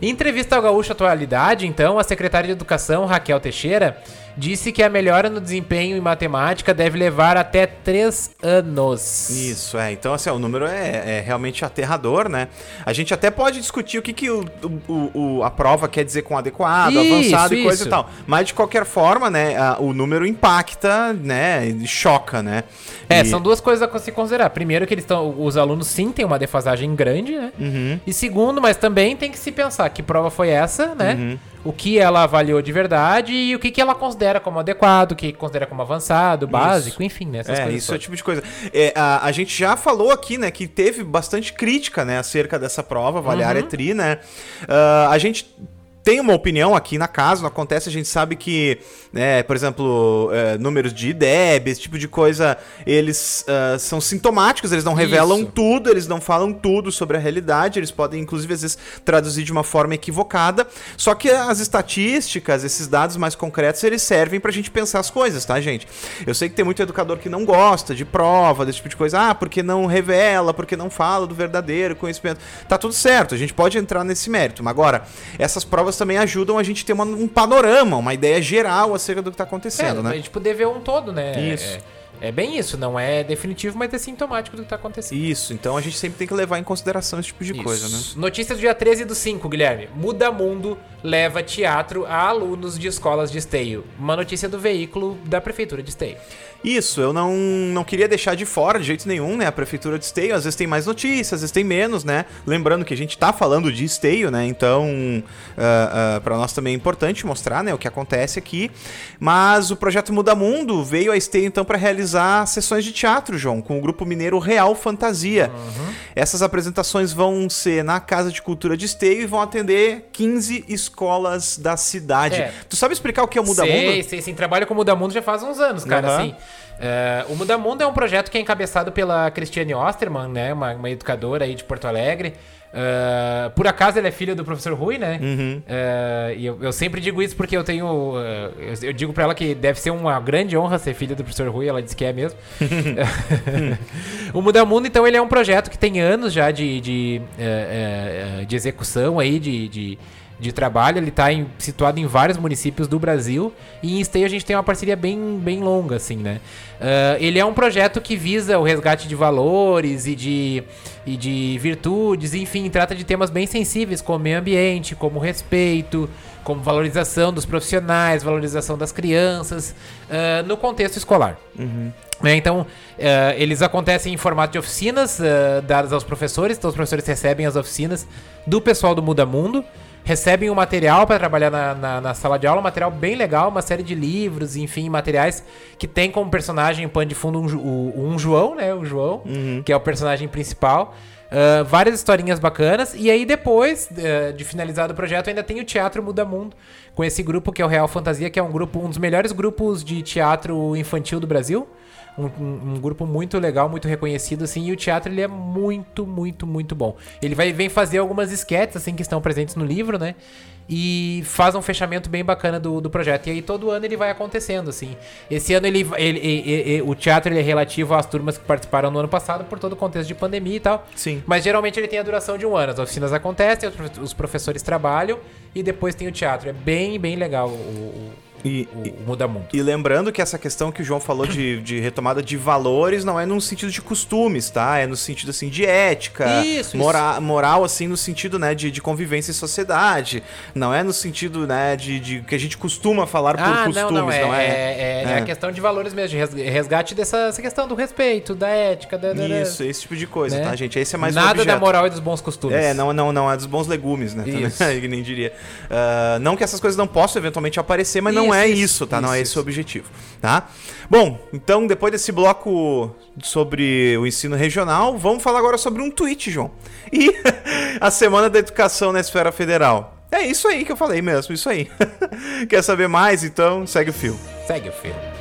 Em entrevista ao Gaúcho Atualidade, então, a secretária de Educação, Raquel Teixeira, disse que a melhora no desempenho em matemática deve levar até 3 anos. Isso, é. Então, assim, ó, o número é, é realmente aterrador, né? A gente até pode discutir o que, que o, o- o- a prova quer dizer com adequado, Isso, avançado e coisa isso. e tal. Mas, de qualquer forma, né, a- o número impacta, né, choca, né? É, E- são duas coisas a se considerar. Primeiro, que eles estão. Os alunos sim têm uma defasagem grande, né? Uhum. E segundo, mas também tem que se pensar que prova foi essa, né? Uhum. O que ela avaliou de verdade e o que, que ela considera como adequado, o que considera como avançado, básico, enfim, né? Essas É, coisas isso é o todas. tipo de coisa. É, a, a gente já falou aqui, né, que teve bastante crítica, né, acerca dessa prova, avaliar Uhum. é tri, né? Ah, a gente tem uma opinião aqui na casa, não acontece, a gente sabe que, né, por exemplo, é, números de IDEB, esse tipo de coisa, eles ah, são sintomáticos, eles não revelam Isso. tudo, eles não falam tudo sobre a realidade, eles podem, inclusive, às vezes, traduzir de uma forma equivocada. Só que as estatísticas, esses dados mais concretos, eles servem pra gente pensar as coisas, tá, gente? Eu sei que tem muito educador que não gosta de prova, desse tipo de coisa. Ah, porque não revela, porque não fala do verdadeiro conhecimento. Tá tudo certo, a gente pode entrar nesse mérito. Mas agora, essas provas também ajudam a gente ter uma- um panorama, uma ideia geral acerca do que tá acontecendo, É, né? A gente poder ver um todo, né? Isso. É, é bem isso, não é definitivo, mas é sintomático do que tá acontecendo. Isso, então a gente sempre tem que levar em consideração esse tipo de coisa, né? Isso. Notícias do dia 13 do 5, Guilherme. Muda Mundo leva teatro a alunos de escolas de esteio. Uma notícia do veículo da Prefeitura de Esteio. Isso, eu não, não queria deixar de fora de jeito nenhum, né? A prefeitura de Esteio, às vezes tem mais notícias, às vezes tem menos, né? Lembrando que a gente tá falando de Esteio, né? Então, ah, para nós também é importante mostrar, né, o que acontece aqui. Mas o projeto Muda Mundo veio a Esteio então para realizar sessões de teatro, João, com o grupo mineiro Real Fantasia. Essas apresentações vão ser na Casa de Cultura de Esteio e vão atender 15 escolas da cidade. É. Tu sabe explicar o que é o Muda sei, Mundo? sei, sim. Trabalho com o Muda Mundo já faz uns anos, cara, Aham. assim. É, o Muda Mundo é um projeto que é encabeçado pela Cristiane Osterman, né? Uma, uma educadora aí de Porto Alegre. É, por acaso ela é filha do professor Rui, né? Uhum. É, e eu, eu sempre digo isso porque eu tenho. é, eu, eu digo pra ela que deve ser uma grande honra ser filha do professor Rui, ela disse que é mesmo. O Muda Mundo, então, ele é um projeto que tem anos já de, de, é, é, de execução aí, de, de, de trabalho. Ele está situado em vários municípios do Brasil. E em Esteio a gente tem uma parceria bem, bem longa, assim, né? Uh, ele é um projeto que visa o resgate de valores e de, e de virtudes, enfim, trata de temas bem sensíveis, como meio ambiente, como respeito, como valorização dos profissionais, valorização das crianças, uh, no contexto escolar. Uhum. Né, então, uh, eles acontecem em formato de oficinas dadas aos professores, então os professores recebem as oficinas do pessoal do Muda Mundo, recebem o material para trabalhar na, na, na, sala de aula, um material bem legal, uma série de livros, enfim, materiais que tem como personagem em pano de fundo um, um, João, né? O João, uhum. que é o personagem principal. Uh, várias historinhas bacanas. E aí, depois uh, de finalizado o projeto, ainda tem o Teatro Muda Mundo, com esse grupo que é o Real Fantasia, que é um grupo, um dos melhores grupos de teatro infantil do Brasil. Um, um, grupo muito legal, muito reconhecido, assim, e o teatro ele é muito, muito, muito bom. Ele vai, vem fazer algumas esquetes, assim, que estão presentes no livro, né? e faz um fechamento bem bacana do, do projeto. E aí todo ano ele vai acontecendo, assim. Esse ano ele, ele, ele, ele, o teatro ele é relativo às turmas que participaram no ano passado por todo o contexto de pandemia e tal. Sim. Mas geralmente ele tem a duração de um ano. As oficinas acontecem, os professores trabalham e depois tem o teatro. É bem, bem legal o, o e, o, muda muito. E lembrando que essa questão que o João falou de, de retomada de valores não é no sentido de costumes, tá? É no sentido, assim, de ética, isso, mora isso. moral, assim, no sentido, né, de, de convivência em sociedade. Não é no sentido, né, de, de que a gente costuma falar por ah, costumes, não, não, é, não é, é, é, é, a questão de valores mesmo, de resgate dessa questão do respeito, da ética, da, da Isso, esse tipo de coisa, né? tá, gente? Esse é mais Nada da moral e dos bons costumes. É, não, não, não, é dos bons legumes, né? Isso. nem diria. Uh, não que essas coisas não possam eventualmente aparecer, mas isso, não é isso, isso tá? Não não é esse o objetivo, tá? Bom, então depois desse bloco sobre o ensino regional, vamos falar agora sobre um tweet, João. E a Semana da Educação na Esfera Federal. É isso aí que eu falei mesmo, isso aí. Quer saber mais? Então segue o fio. Segue o fio.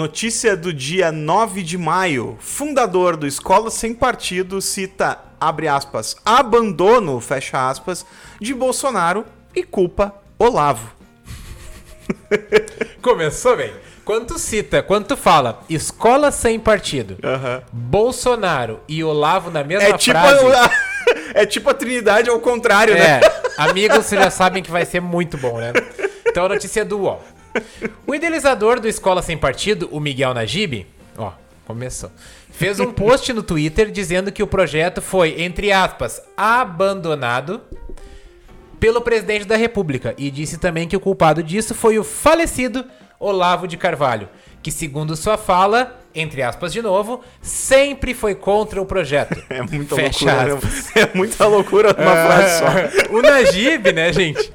Notícia do dia 9 de maio. Fundador do Escola Sem Partido cita, abre aspas, abandono, fecha aspas, de Bolsonaro e culpa Olavo. Começou bem. Quando cita, quando tu fala escola sem partido, uhum. Bolsonaro e Olavo na mesma é tipo frase. A, é tipo a Trinidade ao contrário, é, né? Amigos, vocês já sabem que vai ser muito bom, né? Então a notícia é do UOL. O idealizador do Escola Sem Partido, o Miguel Najib, ó, começou. Fez um post no Twitter dizendo que o projeto foi, entre aspas, abandonado pelo presidente da República e disse também que o culpado disso foi o falecido Olavo de Carvalho, que segundo sua fala, entre aspas de novo, sempre foi contra o projeto. É muita Fecha loucura. Aspas. É muita loucura numa é... frase só. O Najib, né, gente?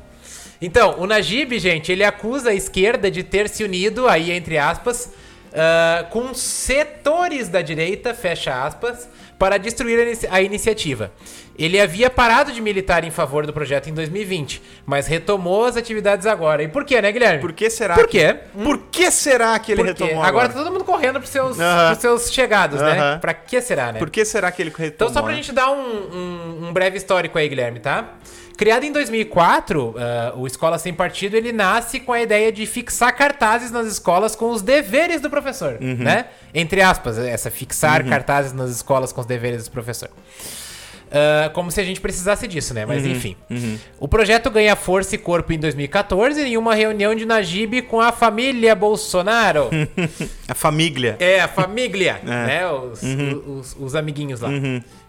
Então, o Najib, gente, ele acusa a esquerda de ter se unido, aí entre aspas, uh, com setores da direita, fecha aspas, para destruir a, a, iniciativa. Ele havia parado de militar em favor do projeto em 2020, mas retomou as atividades agora. E por quê, né, Guilherme? Por que será? Por quê? Que... Por que será que ele retomou agora? Agora tá todo mundo correndo pros seus, uh -huh. pros seus chegados, uh -huh. né? Pra que será, né? Por que será que ele retomou? Então, só pra né? gente dar um, um, um breve histórico aí, Guilherme, tá? Criado em 2004, uh, o Escola Sem Partido ele nasce com a ideia de fixar cartazes nas escolas com os deveres do professor, uhum. né? Entre aspas, essa fixar uhum. cartazes nas escolas com os deveres do professor. Uh, como se a gente precisasse disso, né? Mas uhum. enfim. Uhum. O projeto ganha força e corpo em 2014 em uma reunião de Najib com a família Bolsonaro. a família. É, a família, é. né? Os, uhum. os, os, amiguinhos lá.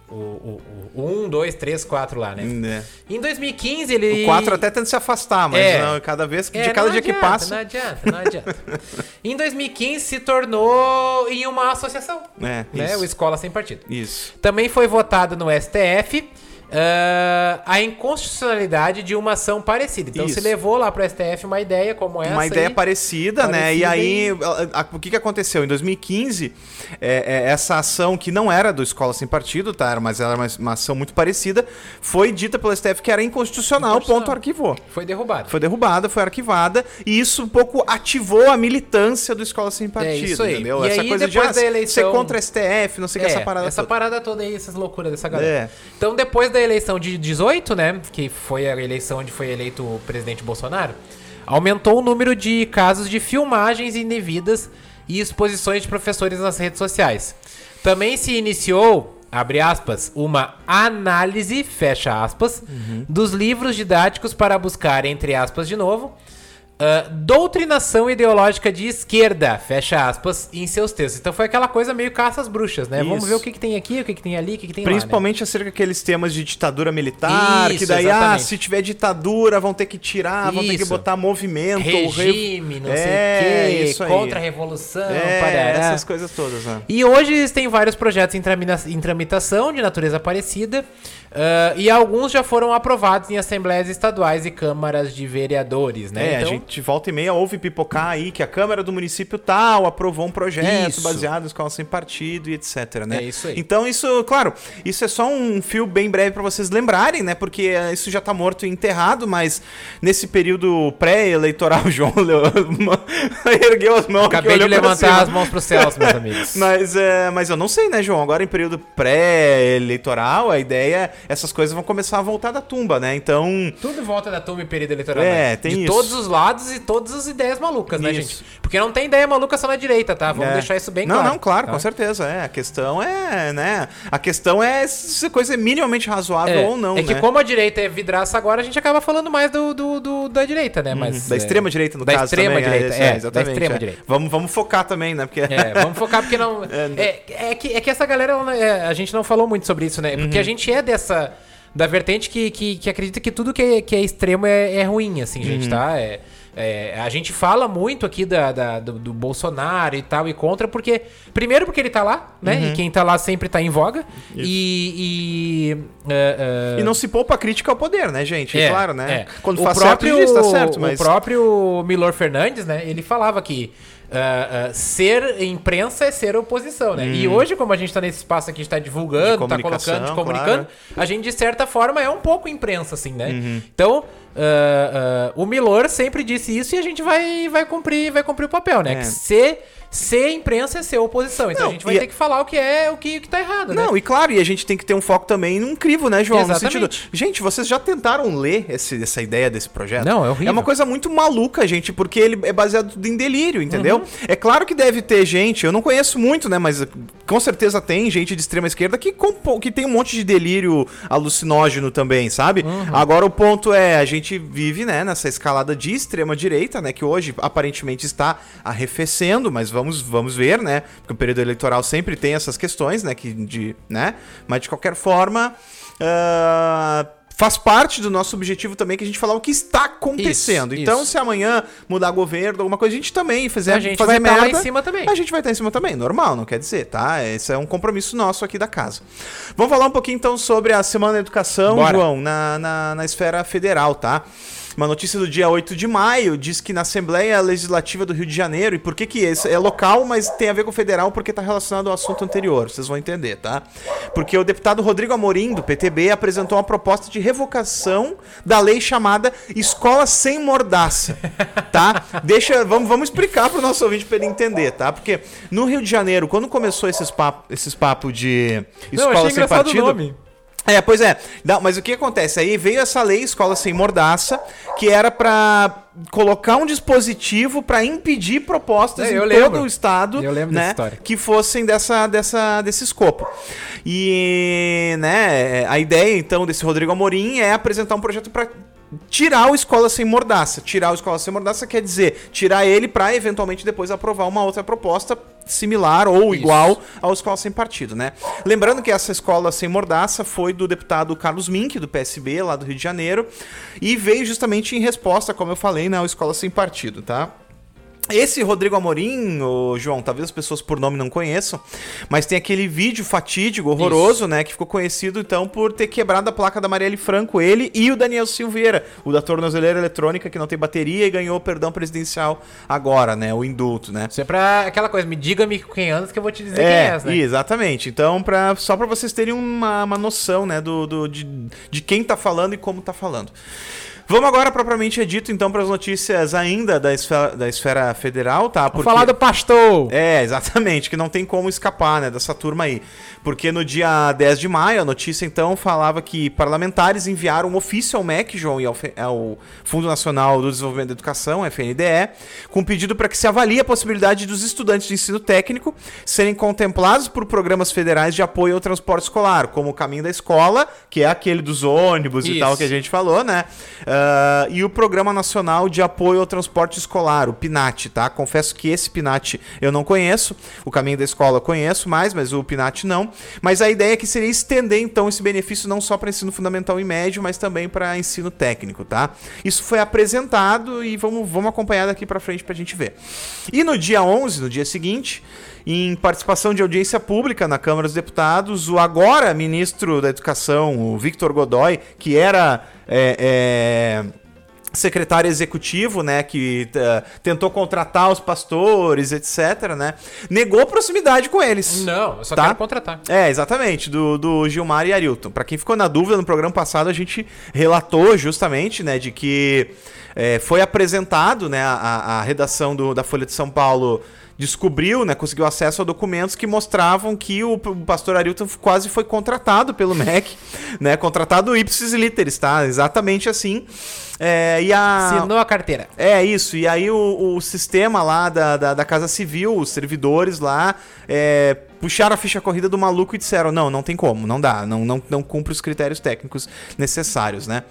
O, o, 1, 2, 3, 4 lá, né? É. Em 2015 ele. O 4 até tenta se afastar, mas é. não, cada vez que é, de cada dia adianta, que passa. Não adianta, não adianta. em 2015 se tornou em uma associação. É, né? Isso. O Escola Sem Partido. Isso. Também foi votado no STF. Uh, a inconstitucionalidade de uma ação parecida. Então Isso. se levou lá para o STF uma ideia como essa. uma ideia aí. parecida, né? E parecida aí, a- a- o que, que aconteceu? Em 2015, é, é, essa ação que não era do Escola Sem Partido, tá? Mas era uma, uma ação muito parecida, foi dita pelo STF que era inconstitucional, Inconstitucional. ponto arquivou. Foi derrubado. Foi derrubada, foi arquivada, e isso um pouco ativou a militância do Escola Sem Partido, É isso aí. entendeu? E essa aí, coisa de depois ah, da eleição- ser contra a STF, não sei o que, É, essa parada essa toda. parada toda aí, essas loucuras dessa galera. É. Então, depois da eleição de 18, né, que foi a eleição onde foi eleito o presidente Bolsonaro, aumentou o número de casos de filmagens indevidas e exposições de professores nas redes sociais. Também se iniciou, abre aspas, uma análise, fecha aspas, dos livros didáticos para buscar, entre aspas de novo, ah, doutrinação ideológica de esquerda, fecha aspas, em seus textos. Então foi aquela coisa meio caça às bruxas, né? Vamos Isso. ver o que, que tem aqui, o que, que tem ali, o que, que tem lá. Principalmente acerca daqueles temas de ditadura militar, que Isso, daí, ah, exatamente. se tiver ditadura, vão ter que tirar, vão ter que Isso. botar movimento, né? Regime, não É, sei o quê, isso aí. contra a revolução, É, parará. essas coisas todas, né? E hoje existem vários projetos em, tramina- em tramitação de natureza parecida. ah, e alguns já foram aprovados em assembleias estaduais e câmaras de vereadores, né? É, a gente volta e meia ouve pipocar aí que a Câmara do município tal aprovou um projeto Isso. baseado em escola sem partido e etc, né? É isso aí. Então isso, claro, isso é só um fio bem breve pra vocês lembrarem, né? Porque eh, isso já tá morto e enterrado, mas nesse período pré-eleitoral, o João ergueu as mãos Acabei de levantar as mãos pros céus, meus amigos. Mas, é, mas eu não sei, né, João? Agora em período pré-eleitoral, a ideia, essas coisas vão começar a voltar da tumba, né? Então, Tudo volta da turma em período eleitoral. É, né? tem De isso. todos os lados e todas as ideias malucas, né, Isso. gente? Porque não tem ideia maluca só na direita, tá? Vamos É. deixar isso bem não, claro. Não, claro, tá? com certeza. É. A questão é, né? A questão é se a coisa é minimamente razoável É, ou não, é que né? como a direita é vidraça agora, a gente acaba falando mais do, do, do- da direita, né? Mas, Uhum. Da é, extrema direita, no da caso. extrema também, direita, isso, é, exatamente. da extrema é. direita. Vamos, vamos focar também, né? Porque. É, vamos focar porque não. É, é, que, é que essa galera, não- é, a gente não falou muito sobre isso, né? Uhum. Porque a gente é dessa. Da vertente que, que, que acredita que tudo que é, que é extremo é, é ruim, assim, Uhum. gente, tá? É, é, a gente fala muito aqui da, da- do, do Bolsonaro e tal, e contra, porque. Primeiro, porque ele tá lá, né? Uhum. E quem tá lá sempre tá em voga. E. e é, é, E não se poupa a crítica ao poder, né, gente? é, claro, né? é. Quando o faz próprio, certo, diz, tá certo, mas. O próprio Milor Fernandes, né, ele falava que ah, ah, ser imprensa é ser oposição, né? E hoje, como a gente tá nesse espaço aqui, a gente tá divulgando, Hum. De tá colocando, de comunicando, claro. a gente, de certa forma, é um pouco imprensa, assim, né? Uhum. Então, ah, o Milor sempre disse isso e a gente vai, vai, cumprir, vai cumprir o papel, né? É. Que ser, ser imprensa é ser oposição. Então Não, a gente vai ter que falar o que é o que, o que tá errado, né? Não, e claro, e a gente tem que ter um foco também num crivo, né, João? No Exatamente. sentido. Gente, vocês já tentaram ler esse- essa ideia desse projeto? Não, é horrível. É uma coisa muito maluca, gente, porque ele é baseado em delírio, entendeu? Uhum. É claro que deve ter gente, eu não conheço muito, né, mas com certeza tem gente de extrema esquerda que, que tem um monte de delírio alucinógeno também, sabe? Uhum. Agora o ponto é, a gente vive, né, nessa escalada de extrema direita, né, que hoje aparentemente está arrefecendo, mas vamos, vamos ver, né? Porque o período eleitoral sempre tem essas questões, né, que de, né? Mas de qualquer forma, ah, faz parte do nosso objetivo também que a gente falar o que está acontecendo. Isso, então, isso. se amanhã mudar governo, alguma coisa, a gente também fizer A gente fazer vai estar lá merda, em cima também. A gente vai estar em cima também, normal, não quer dizer, tá? Esse é um compromisso nosso aqui da casa. Vamos falar um pouquinho então sobre a Semana da Educação, Bora. João, na, na, na esfera federal, tá? Uma notícia do dia 8 de maio diz que na Assembleia Legislativa do Rio de Janeiro, e por que que esse é local, mas tem a ver com o federal porque está relacionado ao assunto anterior, vocês vão entender, tá? Porque o deputado Rodrigo Amorim, do PTB, apresentou uma proposta de revocação da lei chamada Escola Sem Mordaça, tá? Deixa, vamos, vamos explicar para o nosso ouvinte para ele entender, tá? Porque no Rio de Janeiro, quando começou esses papos esses papo de escola sem partido... É, pois é. Não, mas o que acontece? Aí veio essa lei Escola Sem Mordaça, que era pra colocar um dispositivo pra impedir propostas É, em todo lembro. o estado, né, que fossem dessa, dessa, desse escopo. E, né, a ideia então desse Rodrigo Amorim é apresentar um projeto pra tirar o Escola Sem Mordaça. Tirar o Escola Sem Mordaça quer dizer tirar ele pra eventualmente depois aprovar uma outra proposta similar ou Isso. igual ao Escola Sem Partido, né? Lembrando que essa Escola Sem Mordaça foi do deputado Carlos Mink, do PSB, lá do Rio de Janeiro, e veio justamente em resposta, como eu falei, né, ao Escola Sem Partido, tá? Esse Rodrigo Amorim, o João, talvez as pessoas por nome não conheçam, mas tem aquele vídeo fatídico, horroroso, Isso. né? Que ficou conhecido então por ter quebrado a placa da Marielle Franco, ele e o Daniel Silveira, o da tornozeleira eletrônica que não tem bateria e ganhou perdão presidencial agora, né? O indulto, né? Isso é pra aquela coisa, me diga-me quem andas que eu vou te dizer é, quem és, né? Exatamente. Então, pra, só para vocês terem uma, uma noção, né? Do, do, de, de quem tá falando e como tá falando. Vamos agora, propriamente dito, então, para as notícias ainda da esfera, da esfera federal, tá? Porque... Falar do pastor! É, exatamente, que não tem como escapar, né, dessa turma aí. Porque no dia 10 de maio, a notícia então falava que parlamentares enviaram um ofício ao MEC, João, e ao, ao Fundo Nacional do Desenvolvimento da Educação, FNDE, com pedido para que se avalie a possibilidade dos estudantes de ensino técnico serem contemplados por programas federais de apoio ao transporte escolar, como o Caminho da Escola, que é aquele dos ônibus Isso. e tal que a gente falou, né? Uh, e o Programa Nacional de Apoio ao Transporte Escolar, o PNAT, tá? Confesso que esse PNAT eu não conheço, o Caminho da Escola eu conheço mais, mas o PNAT não. Mas a ideia é que seria estender então esse benefício não só para ensino fundamental e médio, mas também para ensino técnico, tá? Isso foi apresentado e vamos, vamos acompanhar daqui para frente para a gente ver. E no dia 11, no dia seguinte, em participação de audiência pública na Câmara dos Deputados, o agora ministro da Educação, o Victor Godoy, que era é, é, secretário executivo, né, que uh, tentou contratar os pastores, etc, né, negou proximidade com eles. Não, eu só tá? quero contratar. É, exatamente, do, do Gilmar e Arilton. Para quem ficou na dúvida, no programa passado a gente relatou justamente, né, de que é, foi apresentado, né, a, a redação do, da Folha de São Paulo descobriu, né, conseguiu acesso a documentos que mostravam que o, pastor Arilton quase foi contratado pelo MEC, né, contratado ipsis literis, tá? Exatamente assim. É, e a... Assinou a carteira. É, isso. E aí o, o sistema lá da, da, da, Casa Civil, os servidores lá, é, puxaram a ficha corrida do maluco e disseram: não, não tem como, não dá, não, não, não cumpre os critérios técnicos necessários, né?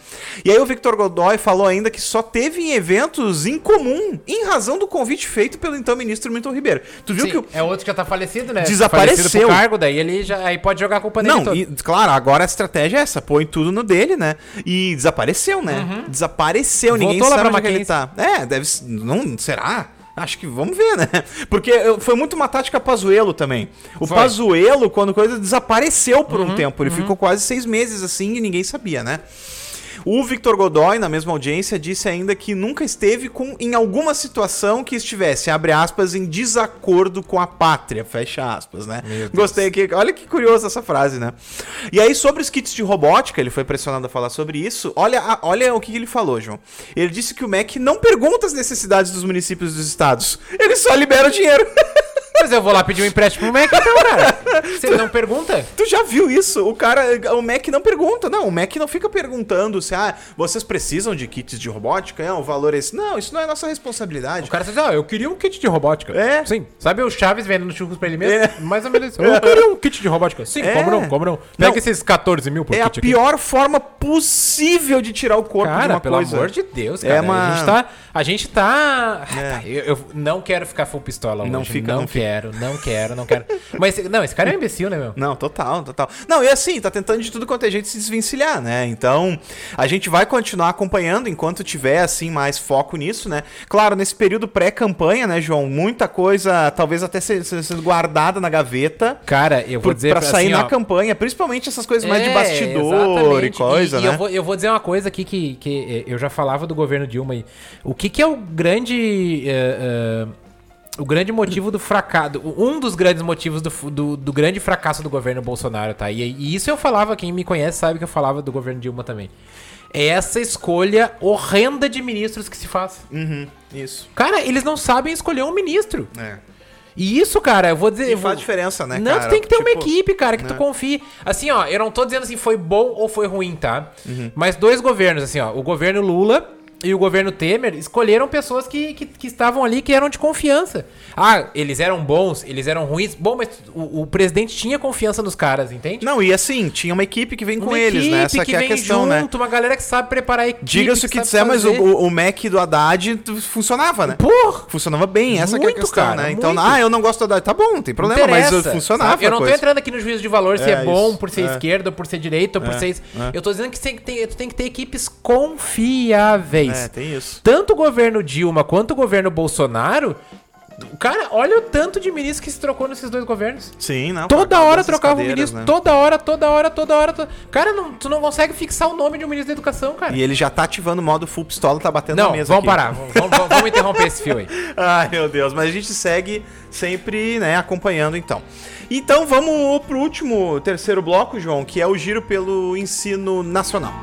E aí o Victor Godoy falou ainda que só teve em eventos em comum, em razão do convite feito pelo então ministro Milton Ribeiro. Tu viu Sim, que o... É outro que já tá falecido, né? Desapareceu. Falecido cargo, daí ele já aí pode jogar a culpa nele. Não, e, claro, agora a estratégia é essa, põe tudo no dele, né? E desapareceu, né? Uhum. Desapareceu, Voltou ninguém sabe onde ele tá. É, deve. Não, será? Acho que vamos ver, né? Porque foi muito uma tática Pazuelo também. O foi. Pazuelo, quando coisa desapareceu por uhum, um tempo, ele uhum. ficou quase seis meses assim e ninguém sabia, né? O Victor Godoy, na mesma audiência, disse ainda que nunca esteve com, em alguma situação que estivesse, abre aspas, em desacordo com a pátria, fecha aspas, né? Gostei aqui. Olha que curiosa essa frase, né? E aí, sobre os kits de robótica, ele foi pressionado a falar sobre isso. Olha, a, olha o que ele falou, João. Ele disse que o MEC não pergunta as necessidades dos municípios e dos estados. Ele só libera o dinheiro. Mas eu vou lá pedir um empréstimo pro Mac então, cara. Você não pergunta? Tu já viu isso? O cara, o Mac não pergunta. Não, o Mac não fica perguntando se, ah, vocês precisam de kits de robótica? É, o valor é esse. Não, isso não é nossa responsabilidade. O cara diz, ah, eu queria um kit de robótica. É. Sim. Sabe o Chaves vendendo churros pra ele mesmo? É. Mais ou menos isso. Eu queria um kit de robótica. Sim, é. como não, como não. Pega não, esses 14 mil por é kit É a pior forma possível de tirar o corpo cara, de uma pelo coisa. pelo amor de Deus, é cara. É uma... A gente tá... A gente tá... É. Eu, eu, não quero ficar full pistola hoje. Não fica, não, não quero, não quero, não quero. Mas, não, esse cara é um imbecil, né, meu? Não, total, total. Não, e assim, tá tentando de tudo quanto é gente se desvencilhar, né? Então, a gente vai continuar acompanhando enquanto tiver, assim, mais foco nisso, né? Claro, nesse período pré-campanha, né, João? Muita coisa, talvez até sendo guardada na gaveta. Cara, eu vou por, dizer... Pra sair assim, na ó, campanha, principalmente essas coisas é, mais de é, bastidor exatamente. e coisa, e, né? E eu vou, eu vou dizer uma coisa aqui que, que eu já falava do governo Dilma aí. O que que é o grande... Uh, uh, o grande motivo do fracasso. Um dos grandes motivos do, do, do, grande fracasso do governo Bolsonaro, tá? E, e, isso eu falava, quem me conhece sabe que eu falava do governo Dilma também. É essa escolha horrenda de ministros que se faz. Uhum, isso. Cara, eles não sabem escolher um ministro. É. E isso, cara, eu vou dizer. E faz diferença, né? Não, cara? tu tem que ter tipo, uma equipe, cara, que né? tu confie. Assim, ó, eu não tô dizendo assim, foi bom ou foi ruim, tá? Uhum. Mas dois governos, assim, ó. O governo Lula e o governo Temer escolheram pessoas que, que, que, estavam ali que eram de confiança. Ah, eles eram bons, eles eram ruins. Bom, mas o, o presidente tinha confiança nos caras, entende? Não, e assim, tinha uma equipe que vem uma com eles, né? Essa que, que é a questão, né? junto, né? Uma galera que sabe preparar a equipe. Diga-se o que, que disser, mas o, o Mac do Haddad funcionava, né? Porra! Funcionava bem, essa muito, é a questão, cara, né? Então, ah, eu não gosto do Haddad. Tá bom, não tem problema, mas funcionava. Sabe? Eu não tô entrando aqui no juízo de valor se é, é bom por ser é. esquerda, por ser direita, por é. ser. Eu tô dizendo que tem, tem, tu tem que ter equipes confiáveis. É, tem isso. Tanto o governo Dilma quanto o governo Bolsonaro. Cara, olha o tanto de ministro que se trocou nesses dois governos. Sim, não. Toda hora trocava o cadeiras, ministro, né? toda hora, toda hora, toda hora. Cara, não, tu não consegue fixar o nome de um ministro da educação, cara. E ele já tá ativando o modo full pistola, tá batendo Não, na mesa vamos aqui. parar, vamos, vamos- vamos interromper esse fio aí. Ai, meu Deus, mas a gente segue sempre, né, acompanhando então. Então vamos pro último, terceiro bloco, João, que é o giro pelo ensino nacional.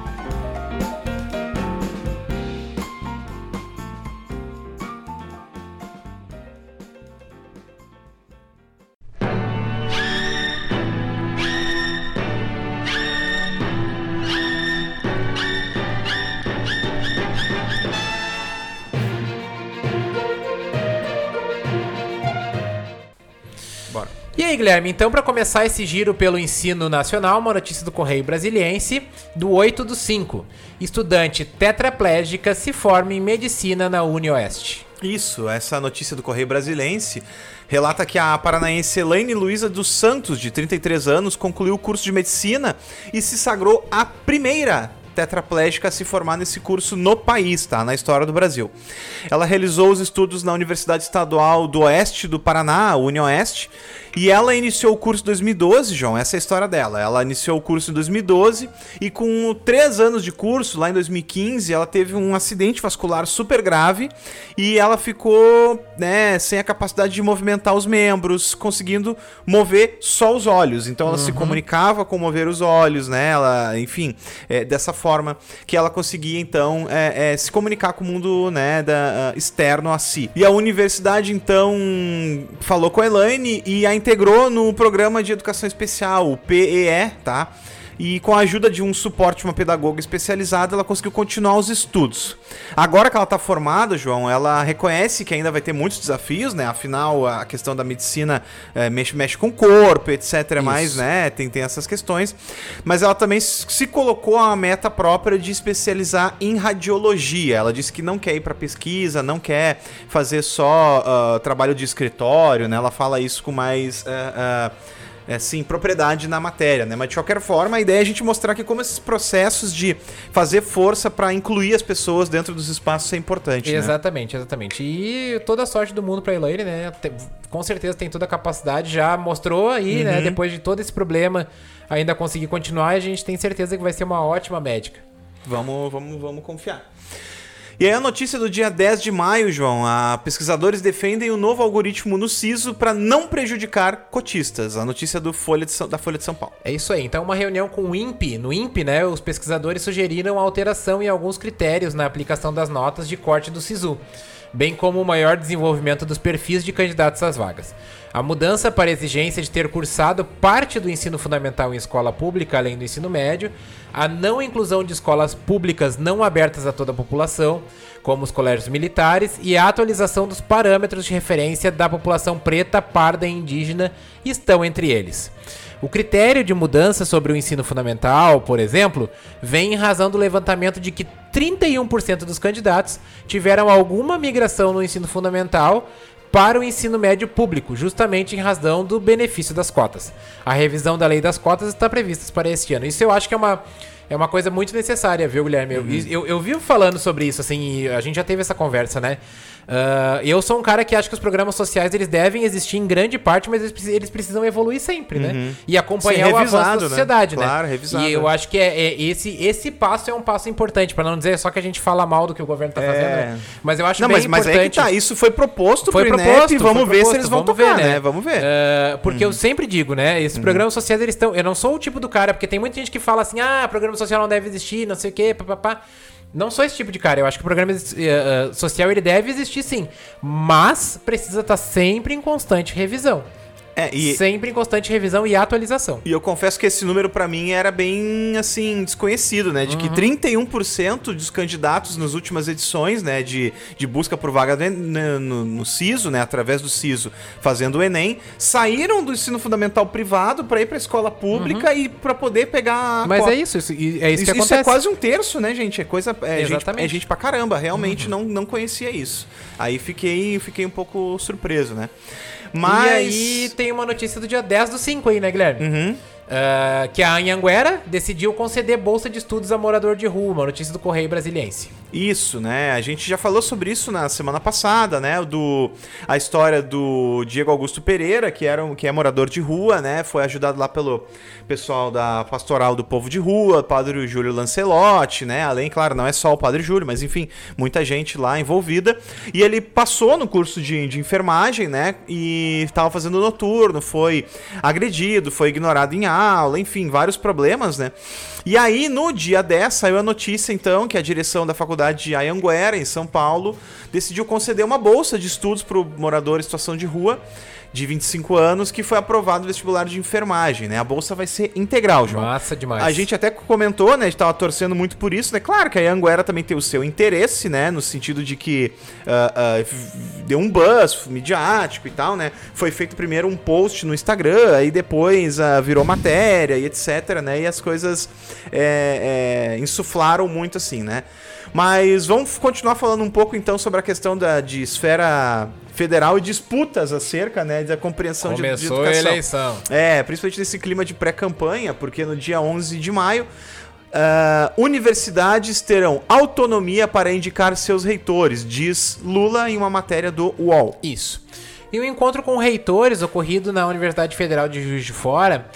Guilherme, então para começar esse giro pelo ensino nacional, uma notícia do Correio Brasiliense, do 8 do 5. Estudante tetraplégica se forma em medicina na UniOeste. Isso, essa notícia do Correio Brasilense relata que a paranaense Elaine Luiza dos Santos, de 33 anos, concluiu o curso de medicina e se sagrou a primeira tetraplégica a se formar nesse curso no país, tá? Na história do Brasil. Ela realizou os estudos na Universidade Estadual do Oeste do Paraná, UniOeste, e ela iniciou o curso em 2012, João, essa é a história dela. Ela iniciou o curso em 2012 e com três anos de curso, lá em 2015, ela teve um acidente vascular super grave e ela ficou, né, sem a capacidade de movimentar os membros, conseguindo mover só os olhos. Então ela se comunicava com mover os olhos, né? Ela, enfim, é, dessa forma que ela conseguia então é, é, se comunicar com o mundo, né, da, ah, externo a si. E a universidade então falou com a Elaine e a integrou no programa de educação especial, o PEE, tá? E com a ajuda de um suporte, uma pedagoga especializada, ela conseguiu continuar os estudos. Agora que ela está formada, João, ela reconhece que ainda vai ter muitos desafios, né? Afinal, a questão da medicina eh, mexe, mexe com o corpo, etc. Mais, né? Tem, tem essas questões. Mas ela também se colocou a meta própria de especializar em radiologia. Ela disse que não quer ir para pesquisa, não quer fazer só ah, trabalho de escritório, né? Ela fala isso com mais. ah, ah, é, sim, propriedade na matéria, né? Mas de qualquer forma, a ideia é a gente mostrar que como esses processos de fazer força para incluir as pessoas dentro dos espaços é importante, né? Exatamente, exatamente. E toda a sorte do mundo pra Elaine, né? Com certeza tem toda a capacidade, já mostrou aí, né? Depois de todo esse problema, ainda conseguir continuar, e a gente tem certeza que vai ser uma ótima médica. Vamos, vamos, vamos confiar. E aí a notícia do dia 10 de maio, João, a pesquisadores defendem o novo algoritmo no SISO para não prejudicar cotistas. A notícia do Folha de da Folha de São Paulo. É isso aí. Então, uma reunião com o INPE. No INPE, né, os pesquisadores sugeriram alteração em alguns critérios na aplicação das notas de corte do SISU, bem como o maior desenvolvimento dos perfis de candidatos às vagas. A mudança para a exigência de ter cursado parte do ensino fundamental em escola pública, além do ensino médio, a não inclusão de escolas públicas não abertas a toda a população, como os colégios militares, e a atualização dos parâmetros de referência da população preta, parda e indígena estão entre eles. O critério de mudança sobre o ensino fundamental, por exemplo, vem em razão do levantamento de que 31% dos candidatos tiveram alguma migração no ensino fundamental para o ensino médio público, justamente em razão do benefício das cotas. A revisão da lei das cotas está prevista para este ano. Isso eu acho que é uma, é uma coisa muito necessária, viu, Guilherme? Eu, eu, eu vivo falando sobre isso, assim, e a gente já teve essa conversa, né? Ah, eu sou um cara que acha que os programas sociais eles devem existir em grande parte, mas eles, eles precisam evoluir sempre, né? E acompanhar Ser o avanço revisado, da né? sociedade, né? Claro, revisado. E eu acho que é, é esse, esse passo é um passo importante, para não dizer só que a gente fala mal do que o governo tá É. fazendo, né? Mas eu acho Não, bem mas, mas importante. aí que tá, isso foi proposto Foi pro proposto, INEP, vamos ver se eles vão tocar, ver, né? Vamos ver. É, porque eu sempre digo, né? Esses programas sociais, eles estão. Eu não sou o tipo do cara, porque tem muita gente que fala assim: ah, programa social não deve existir, não sei o quê, papapá. Não sou esse tipo de cara. Eu acho que o programa eh, social ele deve existir sim. Mas precisa estar sempre em constante revisão. É, e, Sempre em constante revisão e atualização. e eu confesso que esse número pra mim era bem, assim, desconhecido, né? De que Uhum. 31% dos candidatos nas últimas edições, né, de, de busca por vaga do En- no, no, no SISO, né, através do SISO, fazendo o Enem, saíram do ensino fundamental privado pra ir pra escola pública e pra poder pegar Uhum. Mas é isso, isso- é isso, Isso, que isso acontece. é quase um terço, né, gente? É coisa. É gente, Exatamente. Uhum. é gente pra caramba. Realmente não, não conhecia isso. Aí fiquei, fiquei um pouco surpreso, né? Mas. E aí tem uma notícia do dia 10 do 5 aí, né, Guilherme? Uhum. Ah, que a Anhanguera decidiu conceder bolsa de estudos a morador de rua, uma notícia do Correio Brasiliense. Isso, né? A gente já falou sobre isso na semana passada, né? Do a história do Diego Augusto Pereira, que era um, que é morador de rua, né? Foi ajudado lá pelo pessoal da Pastoral do Povo de Rua, Padre Júlio Lancelotti, né? Além, claro, não é só o Padre Júlio, mas enfim, muita gente lá envolvida. E ele passou no curso de, de enfermagem, né? E estava fazendo noturno, foi agredido, foi ignorado em aula, enfim, vários problemas, né? E aí, no dia 10, saiu a notícia, então, que a direção da faculdade de Ayanguera, em São Paulo, decidiu conceder uma bolsa de estudos para o morador em situação de rua de 25 anos que foi aprovado no vestibular de enfermagem, né? A bolsa vai ser integral, João. Massa demais. A gente até comentou, né? A gente tava torcendo muito por isso, né? Claro que a Anguera também tem o seu interesse, né? No sentido de que uh, uh, deu um buzz midiático e tal, né? Foi feito primeiro um post no Instagram, aí depois uh, virou matéria e etc, né? E as coisas é, é, insuflaram muito assim, né? Mas vamos continuar falando um pouco então sobre a questão da, de esfera federal e disputas acerca né, da compreensão Começou de, de educação. a eleição. É, principalmente nesse clima de pré-campanha, porque no dia 11 de maio uh, universidades terão autonomia para indicar seus reitores, diz Lula em uma matéria do UOL. Isso. E o um encontro com reitores ocorrido na Universidade Federal de Juiz de Fora,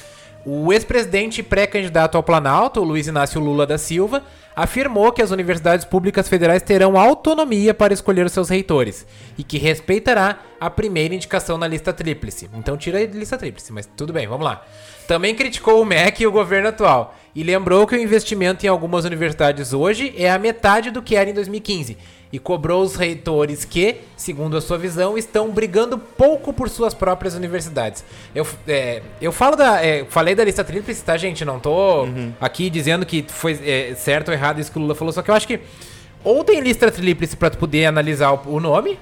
o ex-presidente e pré-candidato ao Planalto, Luiz Inácio Lula da Silva, afirmou que as universidades públicas federais terão autonomia para escolher seus reitores e que respeitará a primeira indicação na lista tríplice. Então tira a lista tríplice, mas tudo bem, vamos lá. Também criticou o MEC e o governo atual e lembrou que o investimento em algumas universidades hoje é a metade do que era em 2015 e cobrou os reitores que, segundo a sua visão, estão brigando pouco por suas próprias universidades. Eu, é, eu falo da, é, falei da lista tríplice, tá, gente? Não tô uhum. aqui dizendo que foi é, certo ou errado isso que o Lula falou, só que eu acho que ou tem lista tríplice para tu poder analisar o, o nome,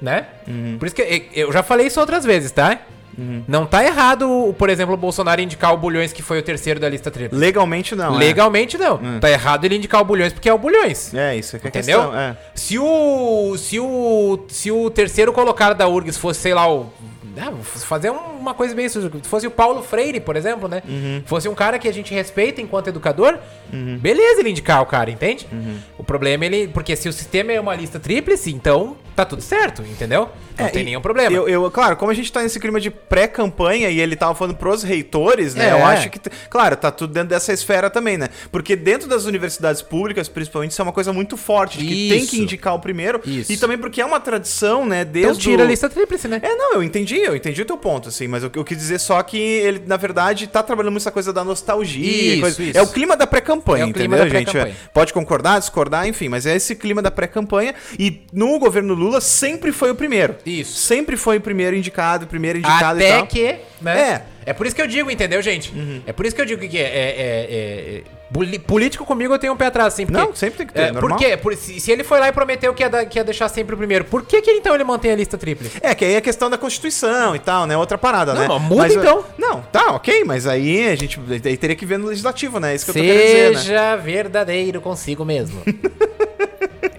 né? Uhum. Por isso que eu já falei isso outras vezes, tá? Uhum. Não tá errado, por exemplo, o Bolsonaro indicar o Bulhões, que foi o terceiro da lista tríplice. Legalmente não. É. Legalmente é. não. Uhum. Tá errado ele indicar o Bulhões porque é o Bulhões. É, isso é que é Entendeu? Questão, é. Se o. Se o. Se o terceiro colocado da URGS fosse, sei lá, o ah, fazer uma coisa bem suja. Se fosse o Paulo Freire, por exemplo, né? Uhum. Fosse um cara que a gente respeita enquanto educador, uhum. beleza ele indicar o cara, entende? Uhum. O problema é ele. Porque se o sistema é uma lista tríplice, então tá tudo certo, entendeu? Não é, tem nenhum problema. Eu, eu, claro, como a gente tá nesse clima de pré-campanha e ele tava falando pros reitores, né? É. Eu acho que. Claro, tá tudo dentro dessa esfera também, né? Porque dentro das universidades públicas, principalmente, isso é uma coisa muito forte, de que isso. tem que indicar o primeiro. Isso. E também porque é uma tradição, né? Desde então tira a lista tríplice, né? É, não, eu entendi, eu entendi o teu ponto, assim, mas eu, eu quis dizer só que ele, na verdade, tá trabalhando muito essa coisa da nostalgia. Isso, coisa... isso. É o clima da pré-campanha, é entendeu, da gente? É, pode concordar, discordar, enfim, mas é esse clima da pré-campanha. E no governo Lula sempre foi o primeiro. Isso. Sempre foi o primeiro indicado, o primeiro indicado Até e tal. que, né? É. É por isso que eu digo, entendeu, gente? Uhum. É por isso que eu digo que é, é, é, é político comigo eu tenho um pé atrás, assim. Porque, Não, sempre tem que ter, é, Por quê? Por, se, se, ele foi lá e prometeu que ia, da, que ia deixar sempre o primeiro, por que, que então ele mantém a lista tríplice? É, que aí é questão da Constituição e tal, né? Outra parada, não, né? Não, muda mas, então. Não, tá, ok, mas aí a gente aí teria que ver no legislativo, né? Isso que Seja eu tô querendo dizer, né? verdadeiro consigo mesmo.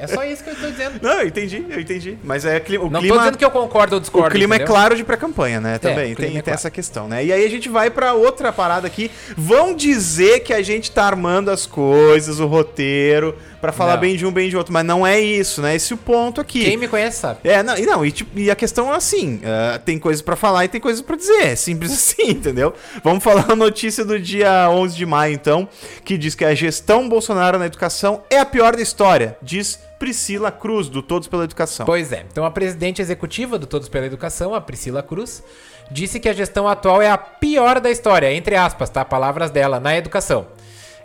É só isso que eu tô dizendo. Não, eu entendi, eu entendi. Mas é o Não clima. tô dizendo que eu concordo ou discordo. O clima entendeu? é claro de pré-campanha, né? Também. É, tem, é tem claro. essa questão, né? E aí a gente vai pra outra parada aqui. Vão dizer que a gente tá armando as coisas, o roteiro, pra falar Não. bem de um, bem de outro. Mas não é isso, né? Esse é o ponto aqui. Quem me conhece sabe. É, não, e, não, e, tipo, e a questão é assim: uh, tem coisas pra falar e tem coisas pra dizer. É simples assim, entendeu? Vamos falar a notícia do dia 11 de maio, então, que diz que a gestão Bolsonaro na educação é a pior da história, diz Priscila Cruz, do Todos pela Educação. Pois é. Então a presidente executiva do Todos pela Educação, a Priscila Cruz, disse que a gestão atual é a pior da história, entre aspas, tá? Palavras dela, na educação.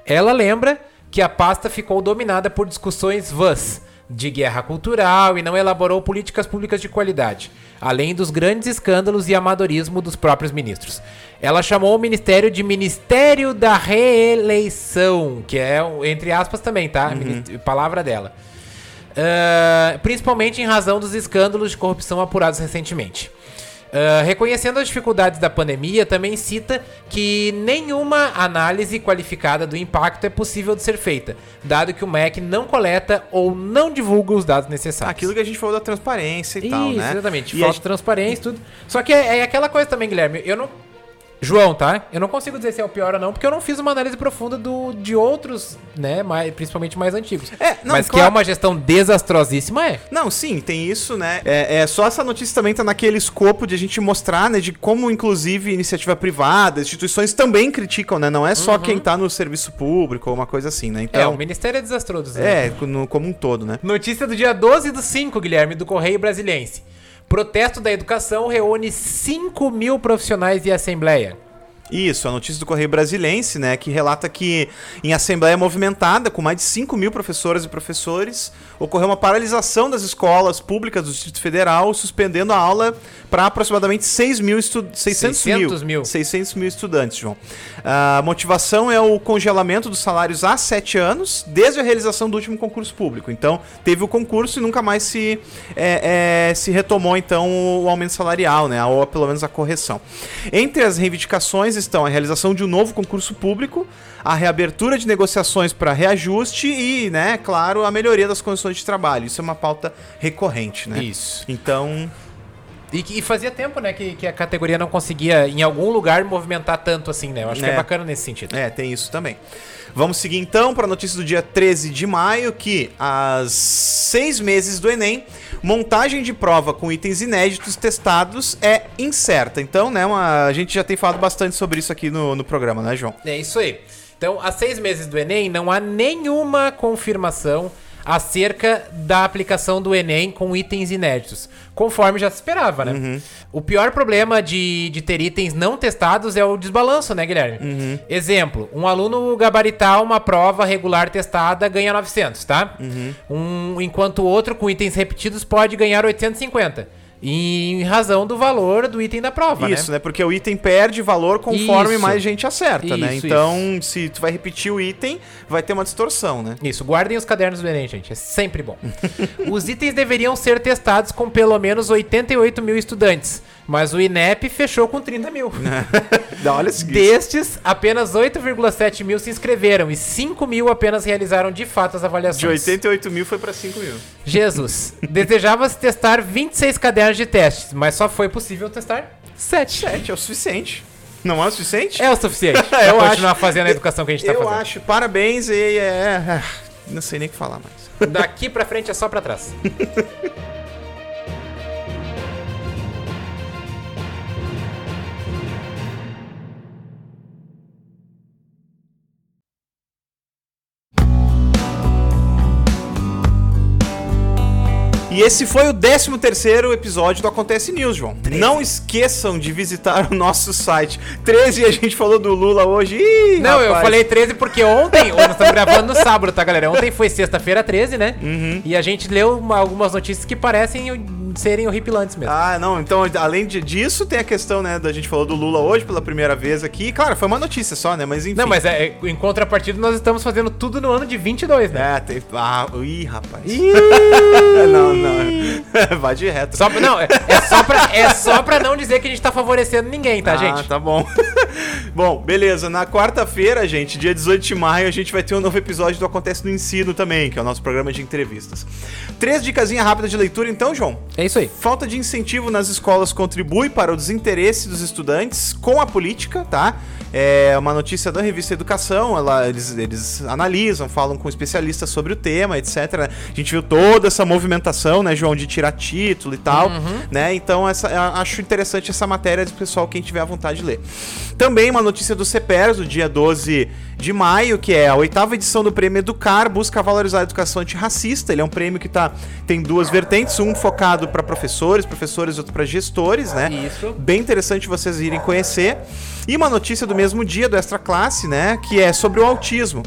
Ela lembra que a pasta ficou dominada por discussões vãs de guerra cultural e não elaborou políticas públicas de qualidade, além dos grandes escândalos e amadorismo dos próprios ministros. Ela chamou o ministério de Ministério da Reeleição, que é, entre aspas também, tá? Uhum. Palavra dela. Uh, principalmente em razão dos escândalos de corrupção apurados recentemente. Uh, reconhecendo as dificuldades da pandemia, também cita que nenhuma análise qualificada do impacto é possível de ser feita, dado que o MEC não coleta ou não divulga os dados necessários. Aquilo que a gente falou da transparência e Isso, tal, né? Exatamente, E falta a transparência e tudo. Só que é, é aquela coisa também, Guilherme, eu não. João, tá? Eu não consigo dizer se é o pior ou não, porque eu não fiz uma análise profunda do, de outros, né? Mais, principalmente mais antigos. É, não, Mas que claro. é uma gestão desastrosíssima, é. Não, sim, tem isso, né? É, é, só essa notícia também tá naquele escopo de a gente mostrar, né, de como, inclusive, iniciativa privada, instituições também criticam, né? Não é só quem tá no serviço público ou uma coisa assim, né? É, o Então, Ministério é desastroso. né? é, no- como um todo, né? Notícia do dia 12 do 5, Guilherme, do Correio Brasiliense. Protesto da educação reúne 5 mil profissionais de assembleia. Isso, a notícia do Correio Brasilense, né, que relata que em assembleia movimentada, com mais de 5 mil professoras e professores, ocorreu uma paralisação das escolas públicas do Distrito Federal, suspendendo a aula para aproximadamente 6 mil estu 600 600 mil, mil. 600 mil estudantes, João. A motivação é o congelamento dos salários há 7 anos, desde a realização do último concurso público. Então, teve o concurso e nunca mais se, é, é, se retomou, então, o aumento salarial, né, ou pelo menos a correção. Entre as reivindicações estão a realização de um novo concurso público, a reabertura de negociações para reajuste e, né, claro, a melhoria das condições de trabalho. Isso é uma pauta recorrente, né? Isso. Então, E, que- e fazia tempo, né, que, que a categoria não conseguia, em algum lugar, movimentar tanto assim, né? Eu acho que É. é bacana nesse sentido. É, tem isso também. Vamos seguir então para a notícia do dia 13 de maio, que às seis meses do Enem, montagem de prova com itens inéditos testados é incerta. Então, né, uma- a gente já tem falado bastante sobre isso aqui no, no programa, né, João? É isso aí. Então, há seis meses do Enem, não há nenhuma confirmação acerca da aplicação do Enem com itens inéditos, conforme já se esperava, né? Uhum. O pior problema de, de ter itens não testados é o desbalanço, né, Guilherme? Uhum. Exemplo, um aluno gabaritar uma prova regular testada ganha 900, tá? Uhum. Um, enquanto o outro com itens repetidos pode ganhar 850. Em razão do valor do item da prova, né? Isso, né? Porque o item perde valor conforme Isso. mais gente acerta, né? Isso, Então, se tu vai repetir o item, vai ter uma distorção, né? Isso, guardem os cadernos do Enem, gente. É sempre bom. os itens deveriam ser testados com pelo menos 88 mil estudantes, mas o INEP fechou com 30 mil. Dá, olha Destes, apenas 8,7 mil se inscreveram e 5 mil apenas realizaram de fato as avaliações. De 88 mil foi para 5 mil. Jesus, desejava-se testar 26 cadernos de testes, mas só foi possível testar 7. 7 é o suficiente. Não é o suficiente? É o suficiente pra Eu continuar acho- fazendo a educação que a gente tá Eu fazendo. acho. Parabéns e é, é, Não sei nem o que falar mais. Daqui pra frente é só pra trás. E esse foi o 13 terceiro episódio do Acontece News, João. Não esqueçam de visitar o nosso site. 13 a gente falou do Lula hoje. Ih, Não, eu rapaz. falei 13 porque ontem, nós estamos gravando no sábado, tá, galera? Ontem foi sexta-feira 13, né? Uhum. E a gente leu uma- algumas notícias que parecem serem horripilantes mesmo. Ah, não, então além disso tem a questão, né, da gente falou do Lula hoje pela primeira vez aqui. Claro, foi uma notícia só, né, mas enfim. Não, mas é, em contrapartida nós estamos fazendo tudo no ano de 22, né? É, tem... Ah, ih, rapaz. não, não. Vai de reto. Só, não, é, é só pra, é só pra não dizer que a gente tá favorecendo ninguém, tá, ah, gente? tá bom. bom, beleza. Na quarta-feira, gente, dia 18 de maio, a gente vai ter um novo episódio do Acontece no Ensino também, que é o nosso programa de entrevistas. Três dicasinhas rápidas de leitura, então, João. É isso aí. Falta de incentivo nas escolas contribui para o desinteresse dos estudantes com a política, tá? É uma notícia da revista Educação, ela, eles, eles analisam, falam com especialistas sobre o tema, etc. A gente viu toda essa movimentação, né, João, de tirar título e tal, né? Então, essa, acho interessante essa matéria do pessoal, quem tiver a vontade de ler. Também uma notícia do CEPERS, do dia 12 de maio, que é a oitava edição do Prêmio Educar, busca valorizar a educação antirracista. Ele é um prêmio que tá, tem duas vertentes, um focado para professores, professores, outro para gestores, né? Isso. Bem interessante vocês irem conhecer. E uma notícia do mesmo dia, do Extra Classe, né? Que é sobre o autismo.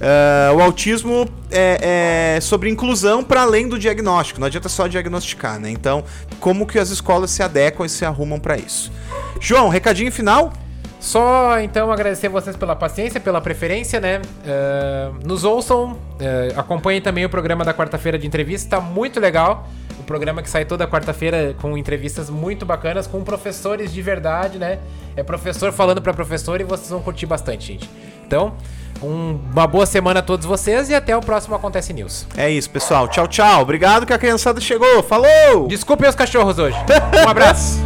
Ah, o autismo é, é sobre inclusão para além do diagnóstico. Não adianta só diagnosticar, né? Então, como que as escolas se adequam e se arrumam para isso? João, recadinho final? Só então agradecer vocês pela paciência, pela preferência, né? Eh, nos ouçam, eh, acompanhem também o programa da quarta-feira de entrevista, tá muito legal. Programa que sai toda quarta-feira com entrevistas muito bacanas, com professores de verdade, né? É professor falando para professor e vocês vão curtir bastante, gente. Então, um- uma boa semana a todos vocês e até o próximo Acontece News. É isso, pessoal. Tchau, tchau. Obrigado que a criançada chegou. Falou! Desculpem os cachorros hoje. Um abraço.